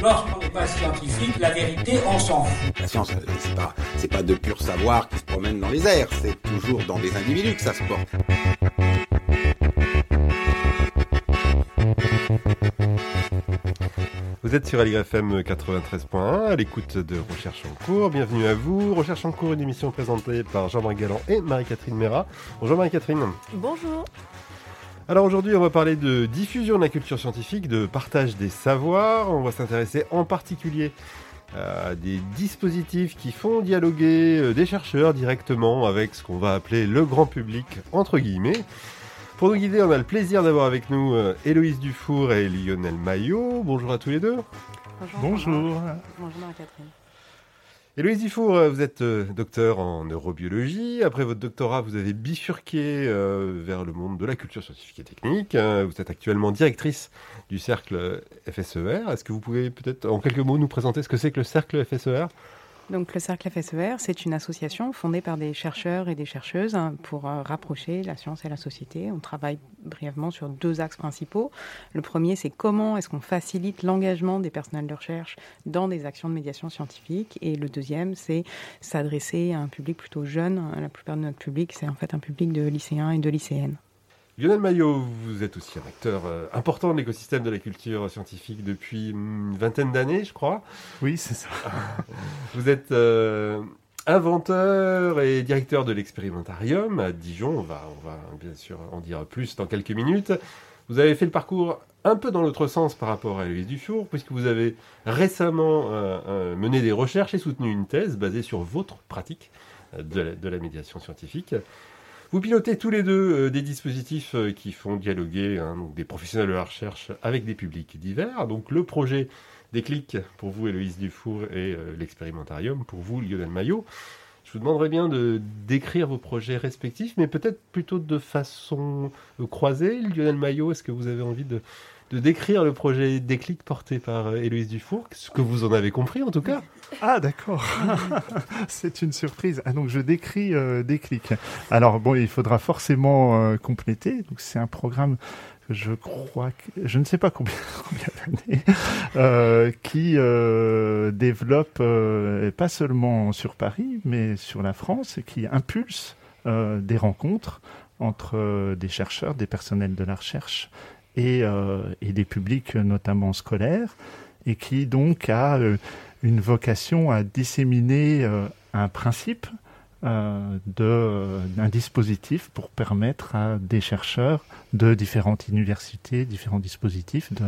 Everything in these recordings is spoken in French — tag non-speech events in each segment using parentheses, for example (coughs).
Lorsqu'on n'est pas scientifique, la vérité, on s'en fout. La science, euh, c'est pas, c'est pas de pur savoir qui se promène dans les airs, c'est toujours dans des individus que ça se porte. Vous êtes sur FM 93.1 à l'écoute de Recherche en cours. Bienvenue à vous. Recherche en cours, une émission présentée par Jean-Marie Galland et Marie-Catherine Mera. Bonjour Marie-Catherine. Bonjour. Alors aujourd'hui, on va parler de diffusion de la culture scientifique, de partage des savoirs. On va s'intéresser en particulier à des dispositifs qui font dialoguer euh, des chercheurs directement avec ce qu'on va appeler le grand public, entre guillemets. Pour nous guider, on a le plaisir d'avoir avec nous euh, Héloïse Dufour et Lionel Maillot. Bonjour à tous les deux. Bonjour. Bonjour. Bonjour Marie-Catherine. Héloïse Dufour, euh, vous êtes euh, docteur en neurobiologie. Après votre doctorat, vous avez bifurqué vers le monde de la culture scientifique et technique. Vous êtes actuellement directrice du cercle FSER. Est-ce que vous pouvez peut-être en quelques mots nous présenter ce que c'est que le cercle FSER donc le Cercle FSER, c'est une association fondée par des chercheurs et des chercheuses hein, pour euh, rapprocher la science et la société. On travaille brièvement sur deux axes principaux. Le premier, c'est comment est-ce qu'on facilite l'engagement des personnels de recherche dans des actions de médiation scientifique. Et le deuxième, c'est s'adresser à un public plutôt jeune. La plupart de notre public, c'est en fait un public de lycéens et de lycéennes. Lionel Maillot, vous êtes aussi un acteur euh, important de l'écosystème de la culture scientifique depuis une vingtaine d'années, je crois. Oui, c'est ça. (laughs) vous êtes euh, inventeur et directeur de l'expérimentarium à Dijon. On va, on va bien sûr en dire plus dans quelques minutes. Vous avez fait le parcours un peu dans l'autre sens par rapport à Louise Dufour, puisque vous avez récemment euh, mené des recherches et soutenu une thèse basée sur votre pratique de la médiation scientifique. Vous pilotez tous les deux euh, des dispositifs euh, qui font dialoguer hein, des professionnels de la recherche avec des publics divers. Donc le projet Déclic pour vous, Héloïse Dufour, et euh, l'expérimentarium pour vous, Lionel Maillot. Je vous demanderais bien de décrire vos projets respectifs, mais peut-être plutôt de façon croisée. Lionel Maillot, est-ce que vous avez envie de, de décrire le projet Déclic porté par Héloïse Dufour, ce que vous en avez compris en tout cas ah d'accord, (laughs) c'est une surprise. Ah donc je décris euh, Déclic. Alors bon, il faudra forcément euh, compléter. C'est un programme je crois je ne sais pas (laughs) combien, d'années euh, qui euh, développe euh, pas seulement sur Paris mais sur la France et qui impulse euh, des rencontres entre des chercheurs, des personnels de la recherche et, et des publics notamment scolaires et qui donc a une vocation à disséminer euh, un principe euh, d'un dispositif pour permettre à des chercheurs de différentes universités, différents dispositifs de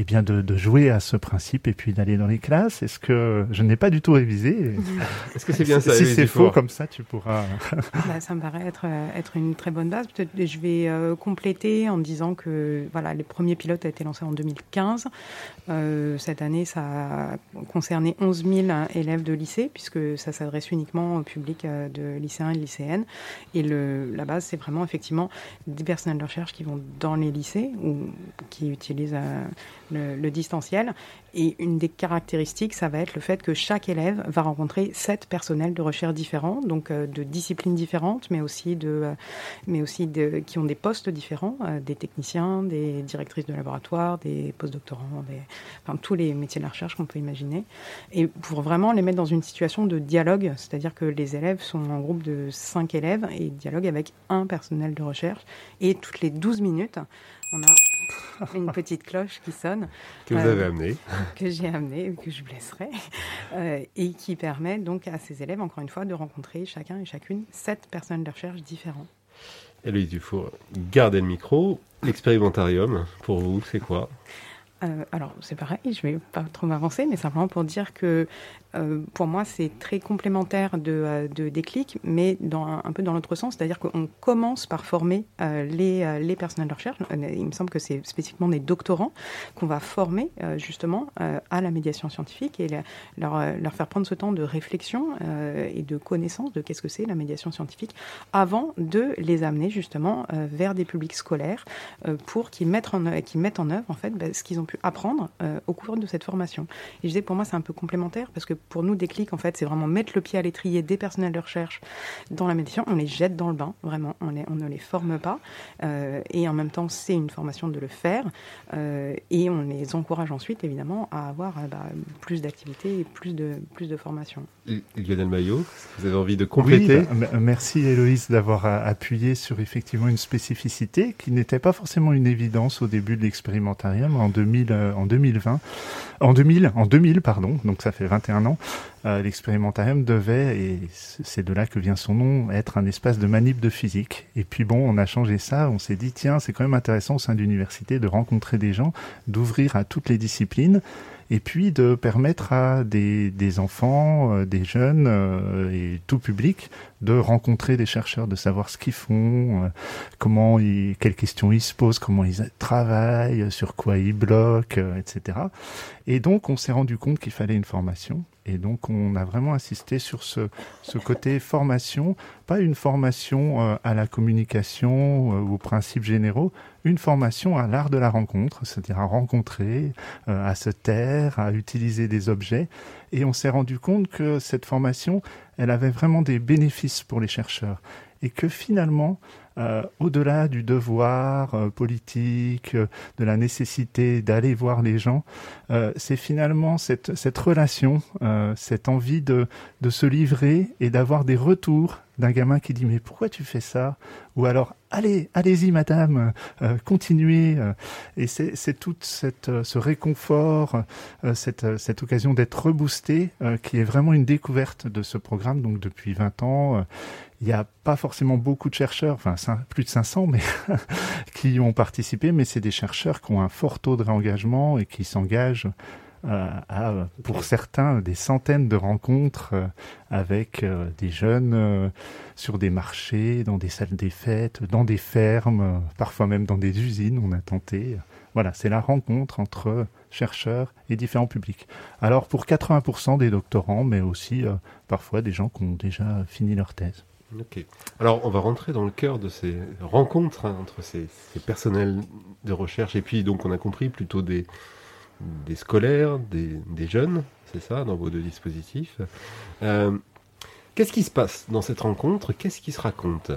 eh bien de, jouer à ce principe et puis d'aller dans les classes. Est-ce que je n'ai pas du tout révisé (laughs) Est-ce que c'est bien ça Si c'est faux comme ça, tu pourras. Bah, ça me paraît être euh, être une très bonne base. Peut-être je vais euh, compléter en disant que voilà, les premiers pilotes ont été lancés en 2015. Euh, cette année, ça a concerné 11 000 élèves de lycée puisque ça s'adresse uniquement au public de lycéens et de lycéennes. Et le, la base, c'est vraiment effectivement des personnels de recherche qui vont dans les lycées ou qui utilisent le, distanciel. Et une des caractéristiques, ça va être le fait que chaque élève va rencontrer sept personnels de recherche différents, donc euh, de disciplines différentes, mais aussi, de, euh, mais aussi de, qui ont des postes différents, euh, des techniciens, des directrices de laboratoire, des postdoctorants, des, enfin, tous les métiers de la recherche qu'on peut imaginer. Et pour vraiment les mettre dans une situation de dialogue, c'est-à-dire que les élèves sont en groupe de cinq élèves et dialoguent avec un personnel de recherche. Et toutes les 12 minutes, on a (laughs) une petite cloche qui sonne. Que vous avez euh, amenée. Que j'ai amenée, que je blesserai. Euh, et qui permet donc à ces élèves, encore une fois, de rencontrer chacun et chacune sept personnes de recherche différentes. Et Louise Dufour, gardez le micro. L'expérimentarium, pour vous, c'est quoi? Euh, alors, c'est pareil, je vais pas trop m'avancer, mais simplement pour dire que euh, pour moi, c'est très complémentaire de, euh, de déclic, mais un peu dans l'autre sens, c'est-à-dire qu'on commence par former les, les personnels de recherche. Il me semble que c'est spécifiquement des doctorants qu'on va former justement à la médiation scientifique et leur, leur faire prendre ce temps de réflexion et de connaissance de qu'est-ce que c'est la médiation scientifique avant de les amener justement vers des publics scolaires pour qu'ils mettent, en, mettent en œuvre en fait bah, ce qu'ils ont pu apprendre euh, au cours de cette formation. Et je disais, pour moi, c'est un peu complémentaire parce que pour nous, Déclic, en fait, c'est vraiment mettre le pied à l'étrier des personnels de recherche dans la médiation. On les jette dans le bain, vraiment. On, on ne les forme pas. Euh, et en même temps, c'est une formation de le faire. Euh, et on les encourage ensuite, évidemment, à avoir bah, plus d'activités et plus de, plus de formation. Lionel Maillot, vous avez envie de compléter oui, bah, Merci Héloïse d'avoir appuyé sur effectivement une spécificité qui n'était pas forcément une évidence au début de l'expérimentarium en 2000 euh, en 2020, en 2000, en 2000 pardon, donc ça fait 21 ans, euh, l'expérimentarium devait, et c'est de là que vient son nom, être un espace de manip de physique. Et puis bon, on a changé ça, on s'est dit tiens, c'est quand même intéressant au sein de l'université de rencontrer des gens, d'ouvrir à toutes les disciplines et puis de permettre à des, enfants, euh, des jeunes euh, et tout public de rencontrer des chercheurs, de savoir ce qu'ils font, comment ils, quelles questions ils se posent, comment ils travaillent, sur quoi ils bloquent, etc. Et donc on s'est rendu compte qu'il fallait une formation. Et donc on a vraiment insisté sur ce, ce côté formation, pas une formation à la communication ou aux principes généraux, une formation à l'art de la rencontre, c'est-à-dire à rencontrer, euh, à se taire, à utiliser des objets. Et on s'est rendu compte que cette formation, elle avait vraiment des bénéfices pour les chercheurs. Et que finalement, euh, au-delà du devoir euh, politique, de la nécessité d'aller voir les gens, c'est finalement cette, cette relation, cette envie de, de se livrer et d'avoir des retours d'un gamin qui dit mais pourquoi tu fais ça? Ou alors allez, allez-y madame, euh, continuez. Euh. et c'est tout cette, euh, ce réconfort, cette, cette occasion d'être reboosté qui est vraiment une découverte de ce programme. Donc depuis 20 ans, il n'y a pas forcément beaucoup de chercheurs, enfin plus de 500, mais (laughs) qui ont participé, mais c'est des chercheurs qui ont un fort taux de réengagement et qui s'engagent à, pour certains, des centaines de rencontres euh, avec euh, des jeunes euh, sur des marchés, dans des salles des fêtes, dans des fermes, parfois même dans des usines, on a tenté. Voilà, c'est la rencontre entre chercheurs et différents publics. Alors pour 80% des doctorants, mais aussi parfois des gens qui ont déjà fini leur thèse. Ok. Alors on va rentrer dans le cœur de ces rencontres hein, entre ces, ces, personnels de recherche et puis donc on a compris plutôt des, des scolaires, des, jeunes, c'est ça, dans vos deux dispositifs. Euh, qu'est-ce qui se passe dans cette rencontre? Qu'est-ce qui se raconte?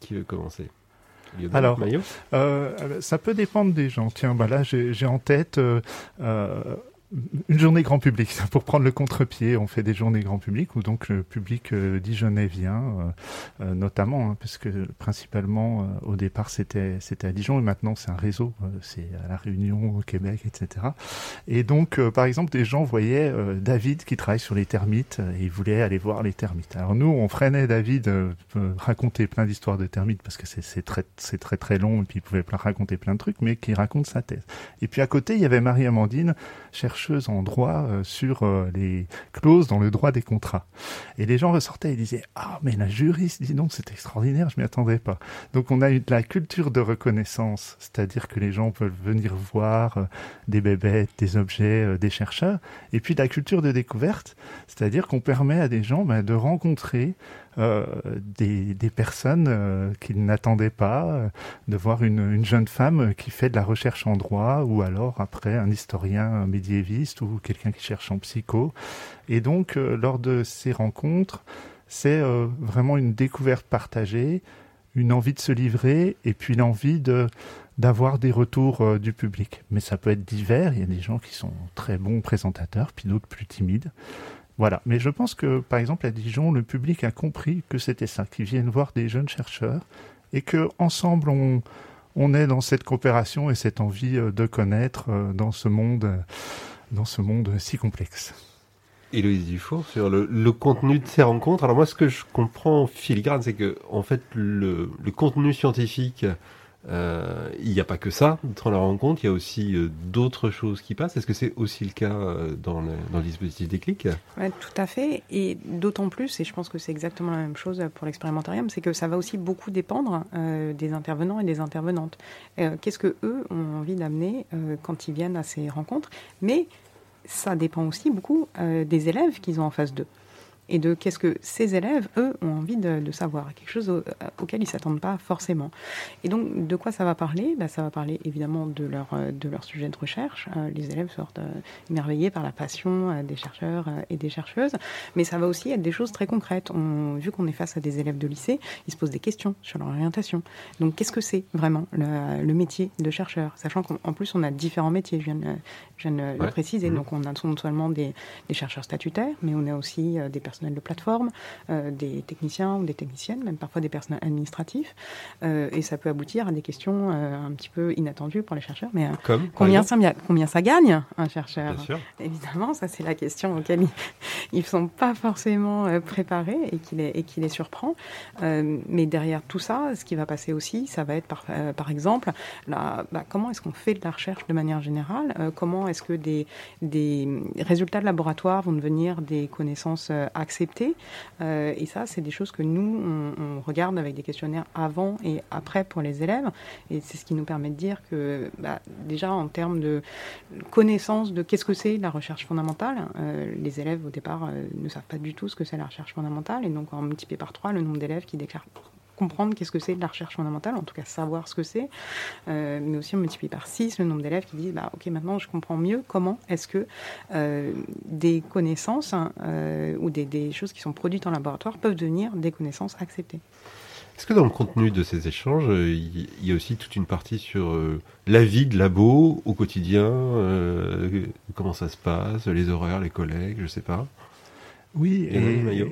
Qui veut commencer? Alors, euh, ça peut dépendre des gens. Tiens, bah là, j'ai en tête euh, une journée grand public, (laughs) pour prendre le contre-pied, on fait des journées grand public où donc le public euh, dijonnais vient, euh, euh, notamment, hein, parce principalement au départ c'était c'était à Dijon et maintenant c'est un réseau, c'est à la Réunion, au Québec, etc. Et donc par exemple des gens voyaient David qui travaille sur les termites et ils voulaient aller voir les termites. Alors nous on freinait David raconter plein d'histoires de termites parce que c'est très c'est très très long et puis il pouvait raconter plein de trucs, mais qui raconte sa thèse. Et puis à côté il y avait Marie Amandine en droit euh, sur euh, les clauses dans le droit des contrats. Et les gens ressortaient et disaient Ah, mais la juriste, dis donc, c'est extraordinaire, je m'y attendais pas. Donc on a eu de la culture de reconnaissance, c'est-à-dire que les gens peuvent venir voir euh, des bébêtes, des objets, des chercheurs, et puis de la culture de découverte, c'est-à-dire qu'on permet à des gens ben, de rencontrer euh, des, personnes euh, qu'ils n'attendaient pas, euh, de voir une, une, jeune femme qui fait de la recherche en droit, ou alors après un historien médiéviste ou quelqu'un qui cherche en psycho. Et donc, lors de ces rencontres, c'est vraiment une découverte partagée, une envie de se livrer, et puis l'envie de d'avoir des retours du public. Mais ça peut être divers, il y a des gens qui sont très bons présentateurs, puis d'autres plus timides. Voilà. Mais je pense que, par exemple, à Dijon, le public a compris que c'était ça, qu'ils viennent voir des jeunes chercheurs et que ensemble on, on est dans cette coopération et cette envie euh, de connaître euh, dans ce monde, euh, dans ce monde si complexe. Héloïse Dufour, sur le, contenu de ces rencontres. Alors moi, ce que je comprends en filigrane, c'est que en fait, le, contenu scientifique il n'y a pas que ça dans la rencontre, il y a aussi euh, d'autres choses qui passent. Est-ce que c'est aussi le cas euh, dans, le, dans le dispositif Déclic tout à fait. Et d'autant plus, et je pense que c'est exactement la même chose pour l'expérimentarium, c'est que ça va aussi beaucoup dépendre euh, des intervenants et des intervenantes. Euh, Qu'est-ce que eux ont envie d'amener euh, quand ils viennent à ces rencontres? Mais ça dépend aussi beaucoup euh, des élèves qu'ils ont en face d'eux. Et de qu'est-ce que ces élèves, eux, ont envie de, de savoir, quelque chose au- auquel ils s'attendent pas forcément. Et donc, de quoi ça va parler? Bah, Ça va parler évidemment de leur, euh, de leur sujet de recherche. Euh, les élèves sortent euh, émerveillés par la passion euh, des chercheurs euh, et des chercheuses, mais ça va aussi être des choses très concrètes. On, vu qu'on est face à des élèves de lycée, ils se posent des questions sur leur orientation. Donc, qu'est-ce que c'est vraiment le, le métier de chercheur? Sachant qu'en plus, on a différents métiers, je viens de, je viens de le préciser. Mhm. Donc, on a non seulement des, des chercheurs statutaires, mais on a aussi euh, des personnels de plateforme, euh, des techniciens ou des techniciennes, même parfois des personnels administratifs. Euh, et ça peut aboutir à des questions euh, un petit peu inattendues pour les chercheurs. Mais Comme combien, ça, combien ça gagne un chercheur? Bien sûr. Évidemment, ça c'est la question auquel ils (laughs) ne sont pas forcément préparés et qui les, et qui les surprend. Mais derrière tout ça, ce qui va passer aussi, ça va être par, par exemple, la, bah, comment est-ce qu'on fait de la recherche de manière générale? Comment est-ce que des, des résultats de laboratoire vont devenir des connaissances euh, Euh, Et ça, c'est des choses que nous, on, on regarde avec des questionnaires avant et après pour les élèves. Et c'est ce qui nous permet de dire que bah, déjà en termes de connaissance de qu'est-ce que c'est la recherche fondamentale. Euh, les élèves au départ euh, ne savent pas du tout ce que c'est la recherche fondamentale et donc en multiplié par trois le nombre d'élèves qui déclarent comprendre qu'est-ce que c'est de la recherche fondamentale, en tout cas savoir ce que c'est, euh, mais aussi on multiplie par 6 le nombre d'élèves qui disent bah, ok maintenant je comprends mieux comment est-ce que euh, des connaissances hein, euh, ou des, des choses qui sont produites en laboratoire peuvent devenir des connaissances acceptées. Est-ce que dans le contenu de ces échanges, il y a aussi toute une partie sur euh, la vie de labo au quotidien, comment ça se passe, les horaires, les collègues, je sais pas? Oui, Et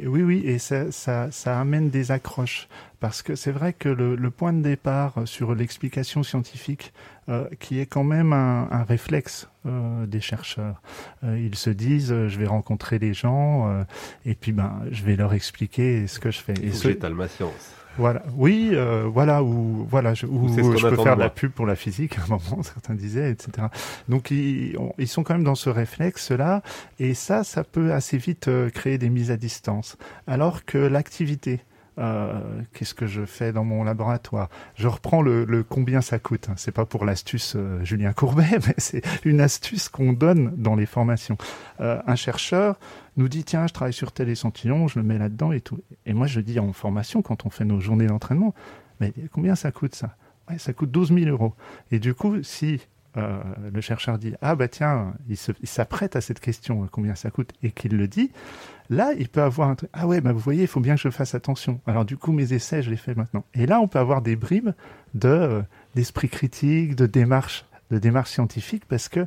et, oui, oui, et ça, ça, ça amène des accroches parce que c'est vrai que le, le point de départ sur l'explication scientifique, euh, qui est quand même un, un réflexe euh, des chercheurs, euh, ils se disent, euh, je vais rencontrer les gens euh, et puis ben, je vais leur expliquer ce que je fais. Il Et ce- que j'étale ma science. Voilà, oui, euh, voilà où voilà, je, où je peux faire de la pub pour la physique à un moment, (laughs) certains disaient, etc. Donc ils, on- ils sont quand même dans ce réflexe-là, et ça, ça peut assez vite euh, créer des mises à distance. Alors que l'activité, euh, qu'est-ce que je fais dans mon laboratoire? Je reprends le, le combien ça coûte. hein. C'est pas pour l'astuce euh, Julien Courbet, (laughs) mais c'est une astuce qu'on donne dans les formations. Euh, un chercheur nous dit tiens, je travaille sur tel échantillon, je le mets là-dedans et tout. Et moi, je dis en formation, quand on fait nos journées d'entraînement, mais combien ça coûte ça? Ouais, Ça coûte 12 000 euros. Et du coup, si euh, le chercheur dit ah bah tiens, il s'apprête à cette question, euh, combien ça coûte, et qu'il le dit, là, il peut avoir un truc, ah ouais, bah vous voyez, il faut bien que je fasse attention. Alors du coup, mes essais, je les fais maintenant. Et là, on peut avoir des bribes de euh, d'esprit critique, de démarche de démarche scientifique parce que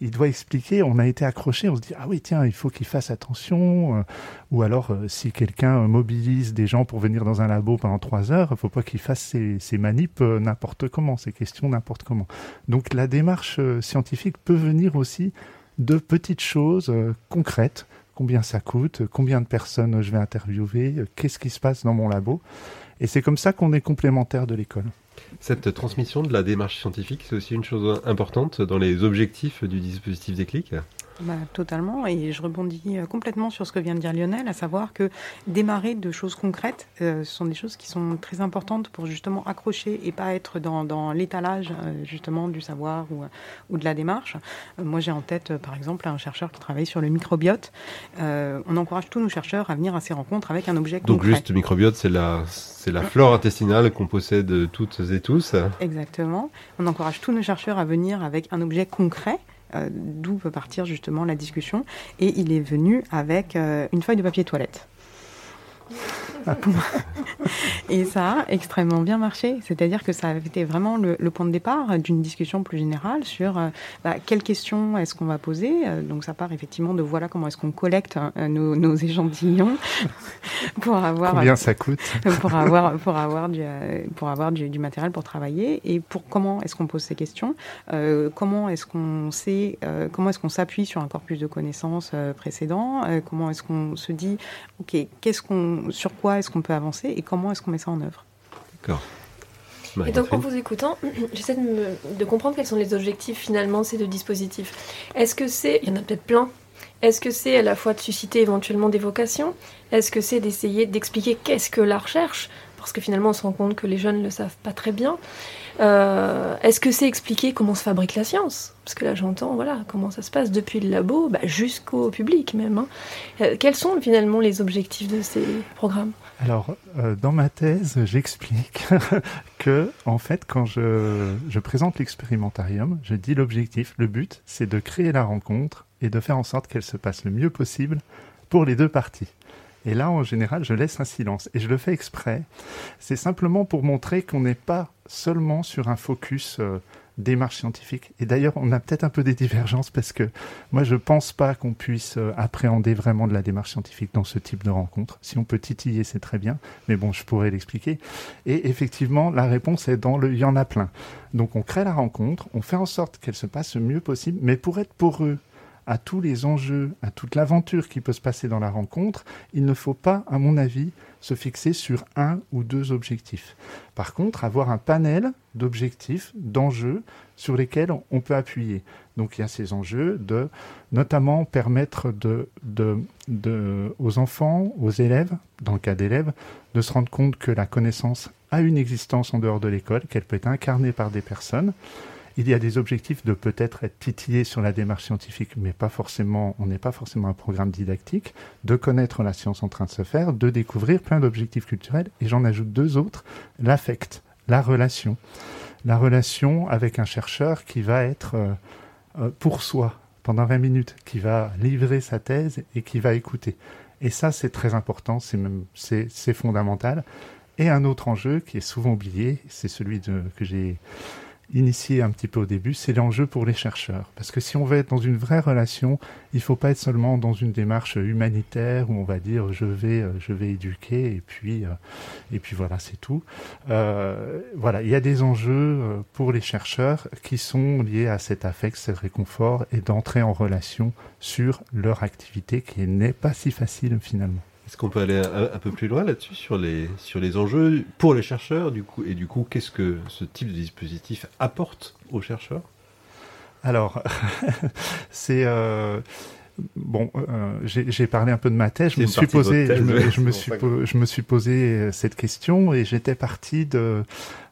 il doit expliquer, on a été accroché, on se dit ah oui tiens il faut qu'il fasse attention euh, ou alors euh, si quelqu'un mobilise des gens pour venir dans un labo pendant trois heures, faut pas qu'il fasse ses, ses n'importe comment, ses questions n'importe comment. Donc la démarche scientifique peut venir aussi de petites choses concrètes, combien ça coûte, combien de personnes je vais interviewer, qu'est-ce qui se passe dans mon labo, et c'est comme ça qu'on est complémentaire de l'école. Cette transmission de la démarche scientifique, c'est aussi une chose importante dans les objectifs du dispositif Déclic? Bah, totalement, et je rebondis euh, complètement sur ce que vient de dire Lionel, à savoir que démarrer de choses concrètes, euh, ce sont des choses qui sont très importantes pour justement accrocher et pas être dans, dans l'étalage euh, justement du savoir ou, ou de la démarche. Euh, moi j'ai en tête par exemple un chercheur qui travaille sur le microbiote. On encourage tous nos chercheurs à venir à ces rencontres avec un objet Donc concret. juste microbiote, c'est la, c'est la flore intestinale qu'on possède toutes et tous. Exactement. On encourage tous nos chercheurs à venir avec un objet concret. Euh, D'où peut partir justement la discussion. Et il est venu avec euh, une feuille de papier toilette. (laughs) Et ça a extrêmement bien marché. C'est-à-dire que ça a été vraiment le, le point de départ d'une discussion plus générale sur euh, bah, quelles questions est-ce qu'on va poser. Euh, Donc ça part effectivement de voilà comment est-ce qu'on collecte euh, nos, nos échantillons (laughs) pour avoir Combien ça coûte (laughs) pour avoir pour avoir du euh, pour avoir du, du matériel pour travailler et pour comment est-ce qu'on pose ces questions euh, comment est-ce qu'on sait comment est-ce qu'on s'appuie sur un corpus de connaissances précédent comment est-ce qu'on se dit ok qu'est-ce qu'on sur quoi est-ce qu'on peut avancer et comment est-ce qu'on met ça en œuvre D'accord. Et donc en vous écoutant, (clears throat) j'essaie de, me- de comprendre quels sont les objectifs finalement de ces deux dispositifs. Est-ce que c'est, il y en a peut-être plein, est-ce que c'est à la fois de susciter éventuellement des vocations? Est-ce que c'est d'essayer d'expliquer qu'est-ce que la recherche Parce que finalement on se rend compte que les jeunes ne le savent pas très bien. Euh, Est-ce que c'est expliquer comment se fabrique la science? Parce que là j'entends voilà comment ça se passe depuis le labo bah, jusqu'au public même. hein. Euh, quels sont finalement les objectifs de ces programmes? Alors, euh, dans ma thèse, j'explique (laughs) que, en fait, quand je, je présente l'expérimentarium, je dis l'objectif, le but, c'est de créer la rencontre et de faire en sorte qu'elle se passe le mieux possible pour les deux parties. Et là, en général, je laisse un silence. Et je le fais exprès. C'est simplement pour montrer qu'on n'est pas seulement sur un focus euh, démarche scientifique. Et d'ailleurs, on a peut-être un peu des divergences parce que moi, je pense pas qu'on puisse euh, appréhender vraiment de la démarche scientifique dans ce type de rencontre. Si on peut titiller, c'est très bien. Mais bon, je pourrais l'expliquer. Et effectivement, la réponse est dans le il y en a plein. Donc, on crée la rencontre, on fait en sorte qu'elle se passe le mieux possible, mais pour être poreux à tous les enjeux, à toute l'aventure qui peut se passer dans la rencontre, il ne faut pas, à mon avis, se fixer sur un ou deux objectifs. Par contre, avoir un panel d'objectifs, d'enjeux sur lesquels on- peut appuyer. Donc il y a ces enjeux de notamment permettre aux enfants, aux élèves, dans le cas d'élèves, de se rendre compte que la connaissance a une existence en dehors de l'école, qu'elle peut être incarnée par des personnes. Il y a des objectifs de peut-être être titillé sur la démarche scientifique, mais pas forcément, on n'est pas forcément un programme didactique, de connaître la science en train de se faire, de découvrir plein d'objectifs culturels, et j'en ajoute deux autres, l'affect, la relation. La relation avec un chercheur qui va être euh, euh, pour soi pendant 20 minutes, qui va livrer sa thèse et qui va écouter. Et ça, c'est très important, c'est même, c'est, fondamental. Et un autre enjeu qui est souvent oublié, c'est celui que j'ai initié un petit peu au début, c'est l'enjeu pour les chercheurs. Parce que si on veut être dans une vraie relation, il ne faut pas être seulement dans une démarche humanitaire où on va dire je vais, euh, je vais éduquer et puis, euh, et puis voilà, c'est tout. Euh, voilà, il y a des enjeux euh, pour les chercheurs qui sont liés à cet affect, ce réconfort et d'entrer en relation sur leur activité qui n'est pas si facile finalement. Est-ce qu'on peut aller un, un peu plus loin là-dessus sur les, sur les enjeux pour les chercheurs du coup, et du coup qu'est-ce que ce type de dispositif apporte aux chercheurs? Alors, (laughs) c'est euh, bon. euh, j'ai parlé un peu de ma thèse. Je me suis posé, je me, je suis, po- je me suis posé cette question et j'étais parti de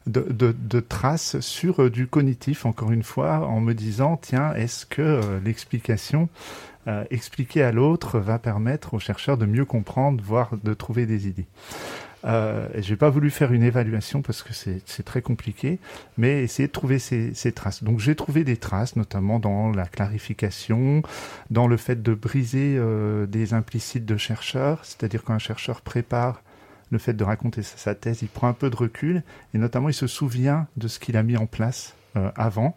de, de, de traces sur euh, du cognitif. Encore une fois, en me disant tiens, est-ce que l'explication euh, expliquée à l'autre va permettre aux chercheurs de mieux comprendre, voire de trouver des idées. Euh, j'ai pas voulu faire une évaluation parce que c'est très compliqué, mais essayer de trouver ces, ces traces. Donc j'ai trouvé des traces, notamment dans la clarification, dans le fait de briser euh, des implicites de chercheurs, c'est-à-dire quand un chercheur prépare le fait de raconter sa, sa thèse, il prend un peu de recul et notamment il se souvient de ce qu'il a mis en place euh, avant.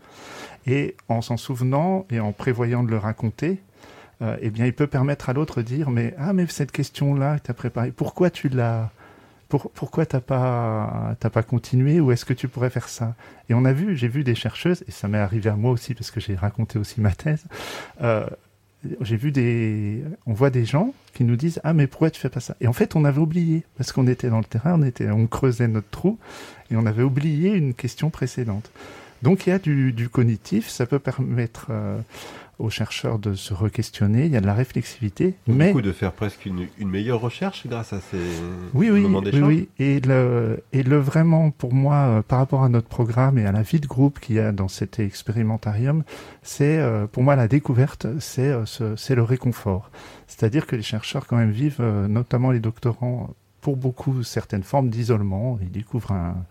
Et en s'en souvenant et en prévoyant de le raconter, euh, eh bien, il peut permettre à l'autre de dire mais ah mais cette question là que tu as préparée pourquoi tu l'as pour, pourquoi t'as pas t'as pas continué ou est-ce que tu pourrais faire ça? Et on a vu j'ai vu des chercheuses et ça m'est arrivé à moi aussi parce que j'ai raconté aussi ma thèse euh, j'ai vu des on voit des gens qui nous disent ah mais pourquoi tu fais pas ça? Et en fait on avait oublié parce qu'on était dans le terrain on était on creusait notre trou et on avait oublié une question précédente. Donc il y a du, du cognitif ça peut permettre euh, aux chercheurs de se re-questionner, il y a de la réflexivité, Du mais coup, de faire presque une, une meilleure recherche grâce à ces oui, oui, moments oui, d'échange oui. Et le, et le vraiment, pour moi, euh, par rapport à notre programme et à la vie de groupe qu'il y a dans cet expérimentarium, c'est, euh, pour moi, la découverte, c'est, euh, ce- c'est le réconfort. C'est-à-dire que les chercheurs, quand même, vivent, notamment les doctorants, pour beaucoup, certaines formes d'isolement. Ils découvrent un-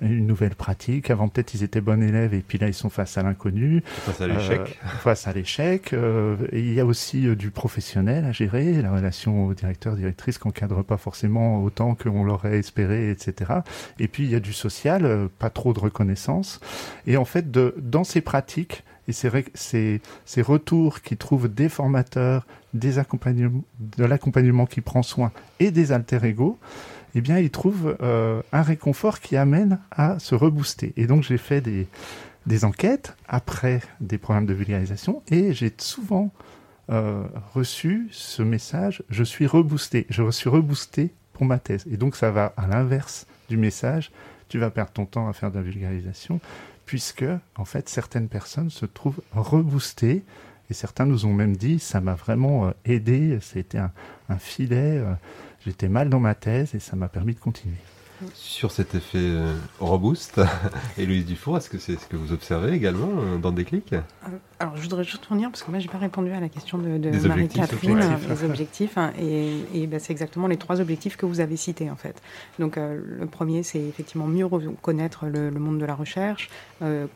une nouvelle pratique. Avant, peut-être, ils étaient bons élèves et puis là, ils sont face à l'inconnu. face à l'échec. Euh, face à l'échec. Euh, il y a aussi euh, du professionnel à gérer, la relation au directeur, directrice qui n'encadre pas forcément autant qu'on l'aurait espéré, etc. Et puis il y a du social, euh, pas trop de reconnaissance. Et en fait, de, dans ces pratiques et ces, retours qui trouvent des formateurs, de l'accompagnement qui prend soin et des alter ego, eh bien, ils trouvent euh, un réconfort qui amène à se rebooster. Et donc, j'ai fait des, des enquêtes après des programmes de vulgarisation et j'ai souvent euh, reçu ce message je suis reboosté. Je suis reboosté pour ma thèse. Et donc, ça va à l'inverse du message tu vas perdre ton temps à faire de la vulgarisation, puisque en fait certaines personnes se trouvent reboostées et certains nous ont même dit ça m'a vraiment euh, aidé, c'était un, un filet, euh, j'étais mal dans ma thèse et ça m'a permis de continuer. Sur cet effet euh, robust, Héloïse (laughs) Dufour, est-ce que c'est ce que vous observez également dans Déclic? Alors, je voudrais juste revenir, parce que moi, j'ai pas répondu à la question de, Marie-Catherine, objectifs. euh, les objectifs. hein, et et ben, c'est exactement les trois objectifs que vous avez cités, en fait. Donc, euh, le premier, c'est effectivement mieux connaître le, le monde de la recherche, euh,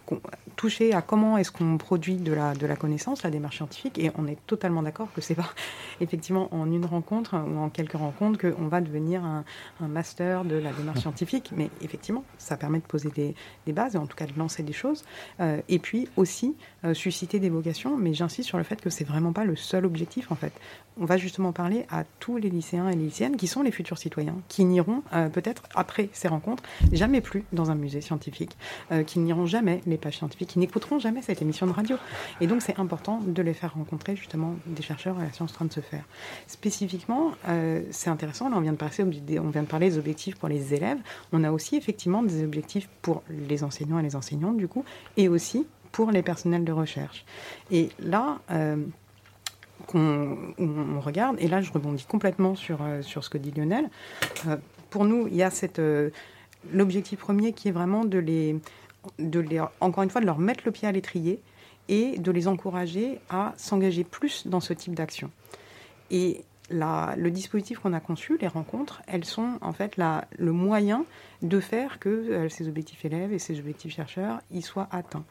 toucher à comment est-ce qu'on produit de la, de la connaissance, la démarche scientifique. Et on est totalement d'accord que c'est pas (laughs) effectivement en une rencontre ou en quelques rencontres qu'on va devenir un, un master de la démarche scientifique. Mais effectivement, ça permet de poser des, des bases et en tout cas de lancer des choses. Euh, et puis aussi euh, des vocations. Mais j'insiste sur le fait que c'est vraiment pas le seul objectif en fait. On va justement parler à tous les lycéens et lycéennes qui sont les futurs citoyens, qui n'iront euh, peut-être après ces rencontres jamais plus dans un musée scientifique, euh, qui n'iront jamais les pages scientifiques, qui n'écouteront jamais cette émission de radio. Et donc c'est important de les faire rencontrer justement des chercheurs à la science en train de se faire. Spécifiquement, euh, c'est intéressant, là on vient, de passer, on vient de parler des objectifs pour les élèves, on a aussi effectivement des objectifs pour les enseignants et les enseignantes du coup, et aussi pour les personnels de recherche. Et là, euh, qu'on on regarde, et là je rebondis complètement sur, euh, sur ce que dit Lionel, euh, pour nous, il y a cette, l'objectif premier qui est vraiment de les, de les, encore une fois, de leur mettre le pied à l'étrier et de les encourager à s'engager plus dans ce type d'action. Et la- le dispositif qu'on a conçu, les rencontres, elles sont en fait la, le moyen de faire que euh, ces objectifs élèves et ces objectifs chercheurs y soient atteints.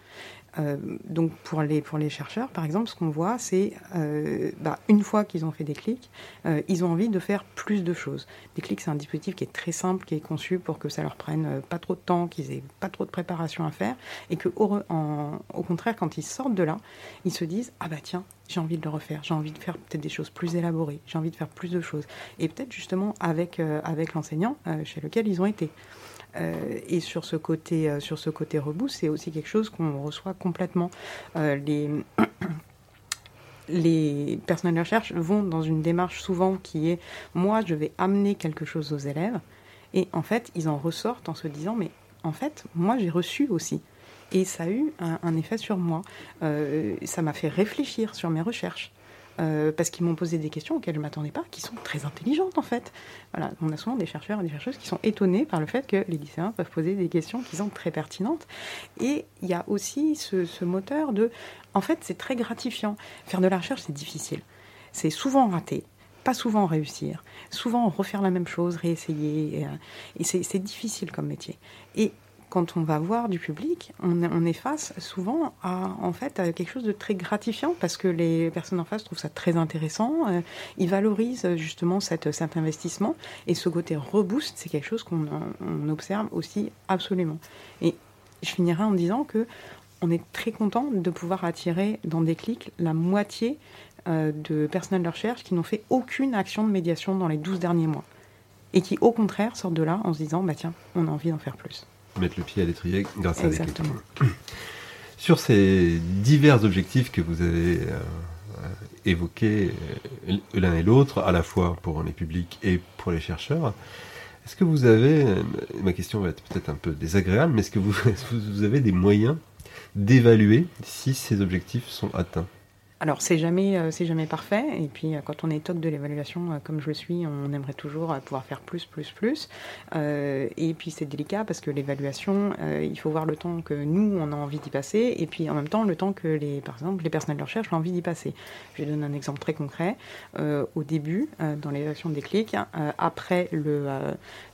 Euh, donc pour les, pour les chercheurs, par exemple, ce qu'on voit, c'est euh, bah, une fois qu'ils ont fait des clics, euh, ils ont envie de faire plus de choses. Des clics, c'est un dispositif qui est très simple, qui est conçu pour que ça leur prenne pas trop de temps, qu'ils aient pas trop de préparation à faire, et que au, contraire, quand ils sortent de là, ils se disent ah bah tiens, j'ai envie de le refaire, j'ai envie de faire peut-être des choses plus élaborées, j'ai envie de faire plus de choses, et peut-être justement avec avec l'enseignant chez lequel ils ont été. Euh, et sur ce côté, euh, sur ce côté c'est aussi quelque chose qu'on reçoit complètement. Euh, les les personnels de recherche vont dans une démarche souvent qui est moi, je vais amener quelque chose aux élèves, et en fait, ils en ressortent en se disant mais en fait, moi, j'ai reçu aussi. Et ça a eu un, effet sur moi. Ça m'a fait réfléchir sur mes recherches. Euh, parce qu'ils m'ont posé des questions auxquelles je ne m'attendais pas, qui sont très intelligentes en fait. Voilà, on a souvent des chercheurs et des chercheuses qui sont étonnés par le fait que les lycéens peuvent poser des questions qui sont très pertinentes. Et il y a aussi ce, ce moteur de, en fait, c'est très gratifiant. Faire de la recherche, c'est difficile. C'est souvent raté, pas souvent réussir, souvent refaire la même chose, réessayer. Et, euh, c'est difficile comme métier. Et quand on va voir du public, on, est- face souvent à, en fait, à quelque chose de très gratifiant parce que les personnes en face trouvent ça très intéressant. euh, ils valorisent euh, justement cet investissement et ce côté reboost, c'est quelque chose qu'on on observe aussi absolument. Et je finirai en disant que on est très content de pouvoir attirer dans des clics la moitié euh, de personnels de recherche qui n'ont fait aucune action de médiation dans les 12 derniers mois et qui au contraire sortent de là en se disant bah tiens on a envie d'en faire plus. Mettre le pied à l'étrier grâce à. Exactement. Sur ces divers objectifs que vous avez euh, évoqués euh, l'un et l'autre, à la fois pour les publics et pour les chercheurs, est-ce que vous avez, euh, ma question va être peut-être un peu désagréable, mais est-ce que vous, (laughs) est-ce que vous avez des moyens d'évaluer si ces objectifs sont atteints? Alors c'est jamais euh, jamais parfait et puis euh, quand on est top de l'évaluation euh, comme je le suis, on aimerait toujours pouvoir faire plus plus plus et puis c'est délicat parce que l'évaluation il faut voir le temps que nous on a envie d'y passer et puis en même temps le temps que les par exemple les personnels de recherche ont envie d'y passer. Je vais donner un exemple très concret. Au début dans l'évaluation des clics, après le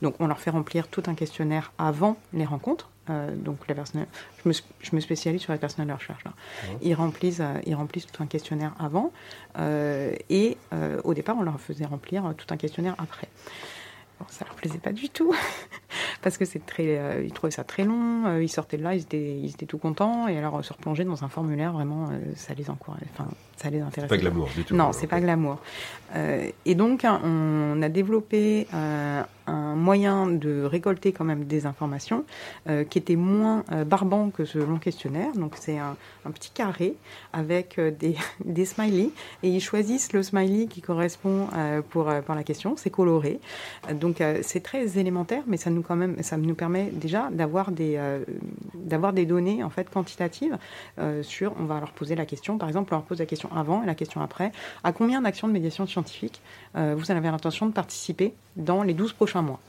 donc on leur fait remplir tout un questionnaire avant les rencontres. Euh, donc les personnels, je me, je me spécialise sur les personnels de recherche là. Ils remplissent, euh, ils remplissent tout un questionnaire avant euh, et au départ on leur faisait remplir tout un questionnaire après. Bon, ça leur plaisait pas du tout (laughs) parce que c'est très, ils trouvaient ça très long. ils sortaient de là, ils étaient, ils étaient tout contents et alors se replonger dans un formulaire vraiment, ça les encourage, enfin ça les intéresse. Pas glamour du tout. Non, c'est pas glamour. Euh, et donc, hein, on a développé euh, un moyen de récolter quand même des informations euh, qui était moins barbant que ce long questionnaire. Donc c'est un, un petit carré avec des, (laughs) des smileys et ils choisissent le smiley qui correspond pour, pour la question. C'est coloré. Donc c'est très élémentaire, mais ça nous quand même ça nous permet déjà d'avoir des d'avoir des données en fait quantitatives sur. On va leur poser la question. Par exemple, on leur pose la question avant et la question après. À combien d'actions de médiation scientifique euh, vous avez l'intention de participer dans les 12 prochains mois?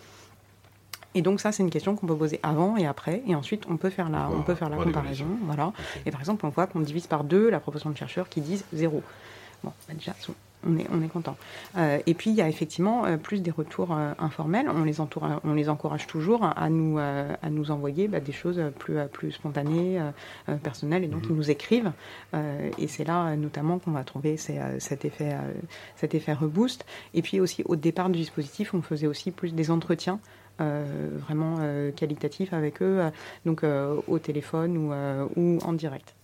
Et donc ça, c'est une question qu'on peut poser avant et après, et ensuite on peut faire la, on peut faire la comparaison, voilà. Et par exemple, on voit qu'on divise par deux la proportion de chercheurs qui disent zéro. Bon, bah déjà, on est, on est content. Euh, et puis, il y a effectivement euh, plus des retours euh, informels. On les, entoure, on les encourage toujours à nous, à nous envoyer bah, des choses plus, plus spontanées, personnelles, et donc ils nous écrivent. Et c'est là, notamment, qu'on va trouver ces, cet, effet, cet effet reboost. Et puis aussi, au départ du dispositif, on faisait aussi plus des entretiens. vraiment qualitatifs avec eux, donc au téléphone ou, ou en direct.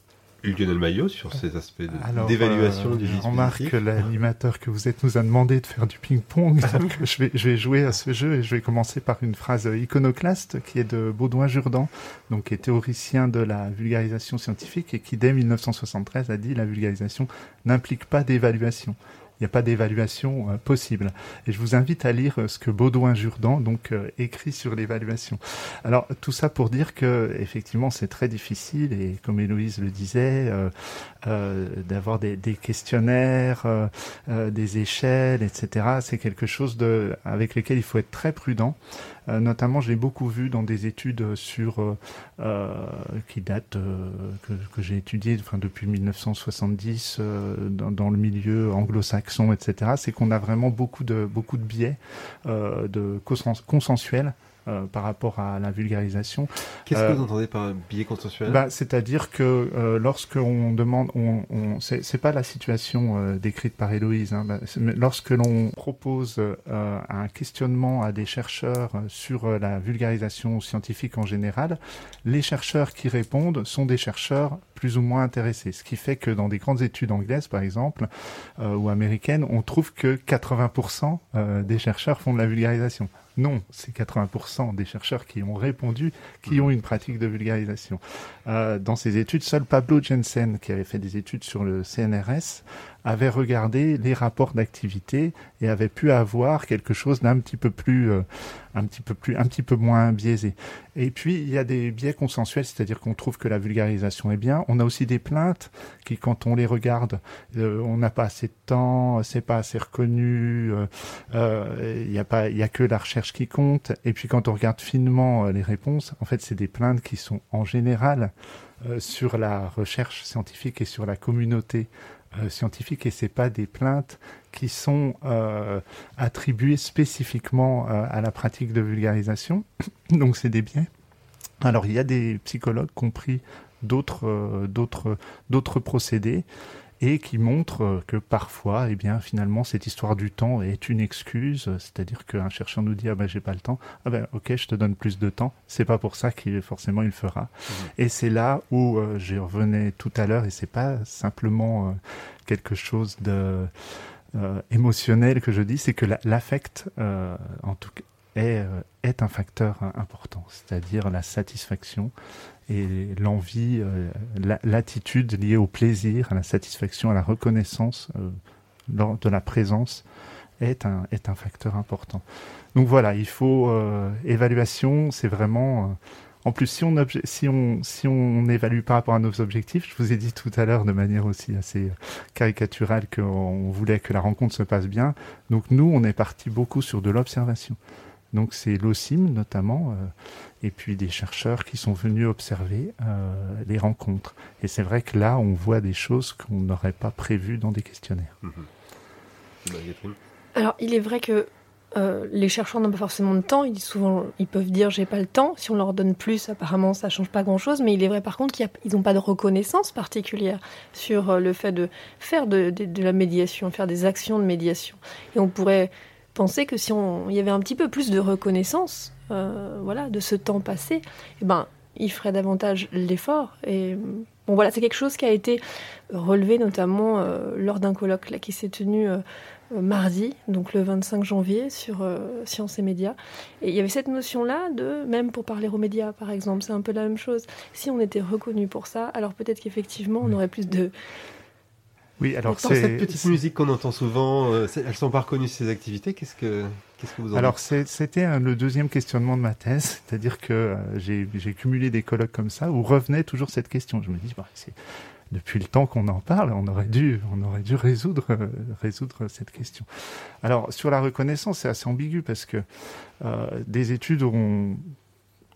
Lionel Maillot sur ces aspects d'évaluation euh, du dispositif. remarque que l'animateur que vous êtes nous a demandé de faire du ping-pong. (laughs) je, vais, je vais jouer à ce jeu et je vais commencer par une phrase iconoclaste qui est de Baudouin-Jourdan, donc qui est théoricien de la vulgarisation scientifique et qui dès 1973 a dit la vulgarisation n'implique pas d'évaluation. Il n'y a pas d'évaluation euh, possible. Et je vous invite à lire euh, ce que Baudouin-Jourdan donc euh, écrit sur l'évaluation. Alors tout ça pour dire que effectivement c'est très difficile et comme Héloïse le disait, d'avoir des, des questionnaires, des échelles, etc. C'est quelque chose de, avec lesquels il faut être très prudent. Euh, notamment, j'ai beaucoup vu dans des études sur euh, euh, qui datent que, j'ai étudiées enfin, depuis 1970 euh, dans, dans le milieu anglo-saxon, etc. C'est qu'on a vraiment beaucoup de beaucoup de biais de consens- consensuels euh, par rapport à la vulgarisation. Qu'est-ce Euh, que vous entendez par biais consensuel? Bah, c'est-à-dire que euh, lorsque on demande, on, on, c'est pas la situation euh, décrite par Héloïse. Hein, bah, lorsque l'on propose euh, un questionnement à des chercheurs sur la vulgarisation scientifique en général, les chercheurs qui répondent sont des chercheurs plus ou moins intéressés. Ce qui fait que dans des grandes études anglaises, par exemple, euh, ou américaines, on trouve que 80% euh, des chercheurs font de la vulgarisation. Non, c'est 80% des chercheurs qui ont répondu qui ont une pratique de vulgarisation. Euh, dans ces études, seul Pablo Jensen, qui avait fait des études sur le CNRS, avait regardé les rapports d'activité et avait pu avoir quelque chose d'un petit peu plus, euh, un petit peu plus, un petit peu moins biaisé. Et puis il y a des biais consensuels, c'est-à-dire qu'on trouve que la vulgarisation est bien. On a aussi des plaintes qui, quand on les regarde, euh, on n'a pas assez de temps, c'est pas assez reconnu, euh, euh, il n'y a pas, il y a que la recherche qui compte. Et puis quand on regarde finement les réponses, en fait, c'est des plaintes qui sont en général sur la recherche scientifique et sur la communauté euh, scientifique, et c'est pas des plaintes qui sont euh, attribuées spécifiquement euh, à la pratique de vulgarisation. (coughs) Donc c'est des biais. Alors il y a des psychologues qui ont pris d'autres euh, d'autres d'autres procédés et qui montrent euh, que parfois, eh bien, finalement, cette histoire du temps est une excuse, c'est-à-dire qu'un chercheur nous dit ah ben j'ai pas le temps, ah ben ok je te donne plus de temps, c'est pas pour ça qu'il forcément il fera. Et c'est là où euh, j'y revenais tout à l'heure et c'est pas simplement euh, quelque chose de euh, émotionnel que je dis, c'est que la- l'affect, euh, en tout cas, est, est un facteur important, c'est-à-dire la satisfaction et l'envie, euh, la- l'attitude liée au plaisir, à la satisfaction, à la reconnaissance euh, de la présence est un, est un facteur important. Donc voilà, il faut euh, évaluation, c'est vraiment en plus, si on, si on, si on évalue par rapport à nos objectifs, je vous ai dit tout à l'heure de manière aussi assez caricaturale qu'on voulait que la rencontre se passe bien. Donc nous, on est parti beaucoup sur de l'observation. Donc c'est l'OSIM notamment, euh, et puis des chercheurs qui sont venus observer euh, les rencontres. Et c'est vrai que là, on voit des choses qu'on n'aurait pas prévues dans des questionnaires. Bah, Catherine? Alors, il est vrai que euh, les chercheurs n'ont pas forcément de temps. Ils, souvent, ils peuvent dire j'ai pas le temps. Si on leur donne plus, apparemment, ça change pas grand-chose. Mais il est vrai par contre qu'ils n'ont pas de reconnaissance particulière sur euh, le fait de faire de, de- de la médiation, faire des actions de médiation. Et on pourrait penser que si on, il y avait un petit peu plus de reconnaissance, euh, voilà, de ce temps passé, eh ben, ils feraient davantage l'effort. Et bon, voilà, c'est quelque chose qui a été relevé notamment euh, lors d'un colloque là, qui s'est tenu euh, euh, mardi, donc le 25 janvier, sur euh, Sciences et Médias. Et il y avait cette notion-là de, même pour parler aux médias par exemple, c'est un peu la même chose. Si on était reconnu pour ça, alors peut-être qu'effectivement on aurait plus de, Oui, alors c'est cette petite musique qu'on entend souvent, euh, elles sont pas reconnues ces activités. Qu'est-ce que qu'est-ce que vous en Alors c'était le deuxième questionnement de ma thèse, (laughs) c'est-à-dire que euh, j'ai j'ai cumulé des colloques comme ça où revenait toujours cette question. Je me dis, bah, c'est depuis le temps qu'on en parle, on aurait dû, on aurait dû résoudre euh, résoudre cette question. Alors sur la reconnaissance, c'est assez ambigu parce que euh, des études ont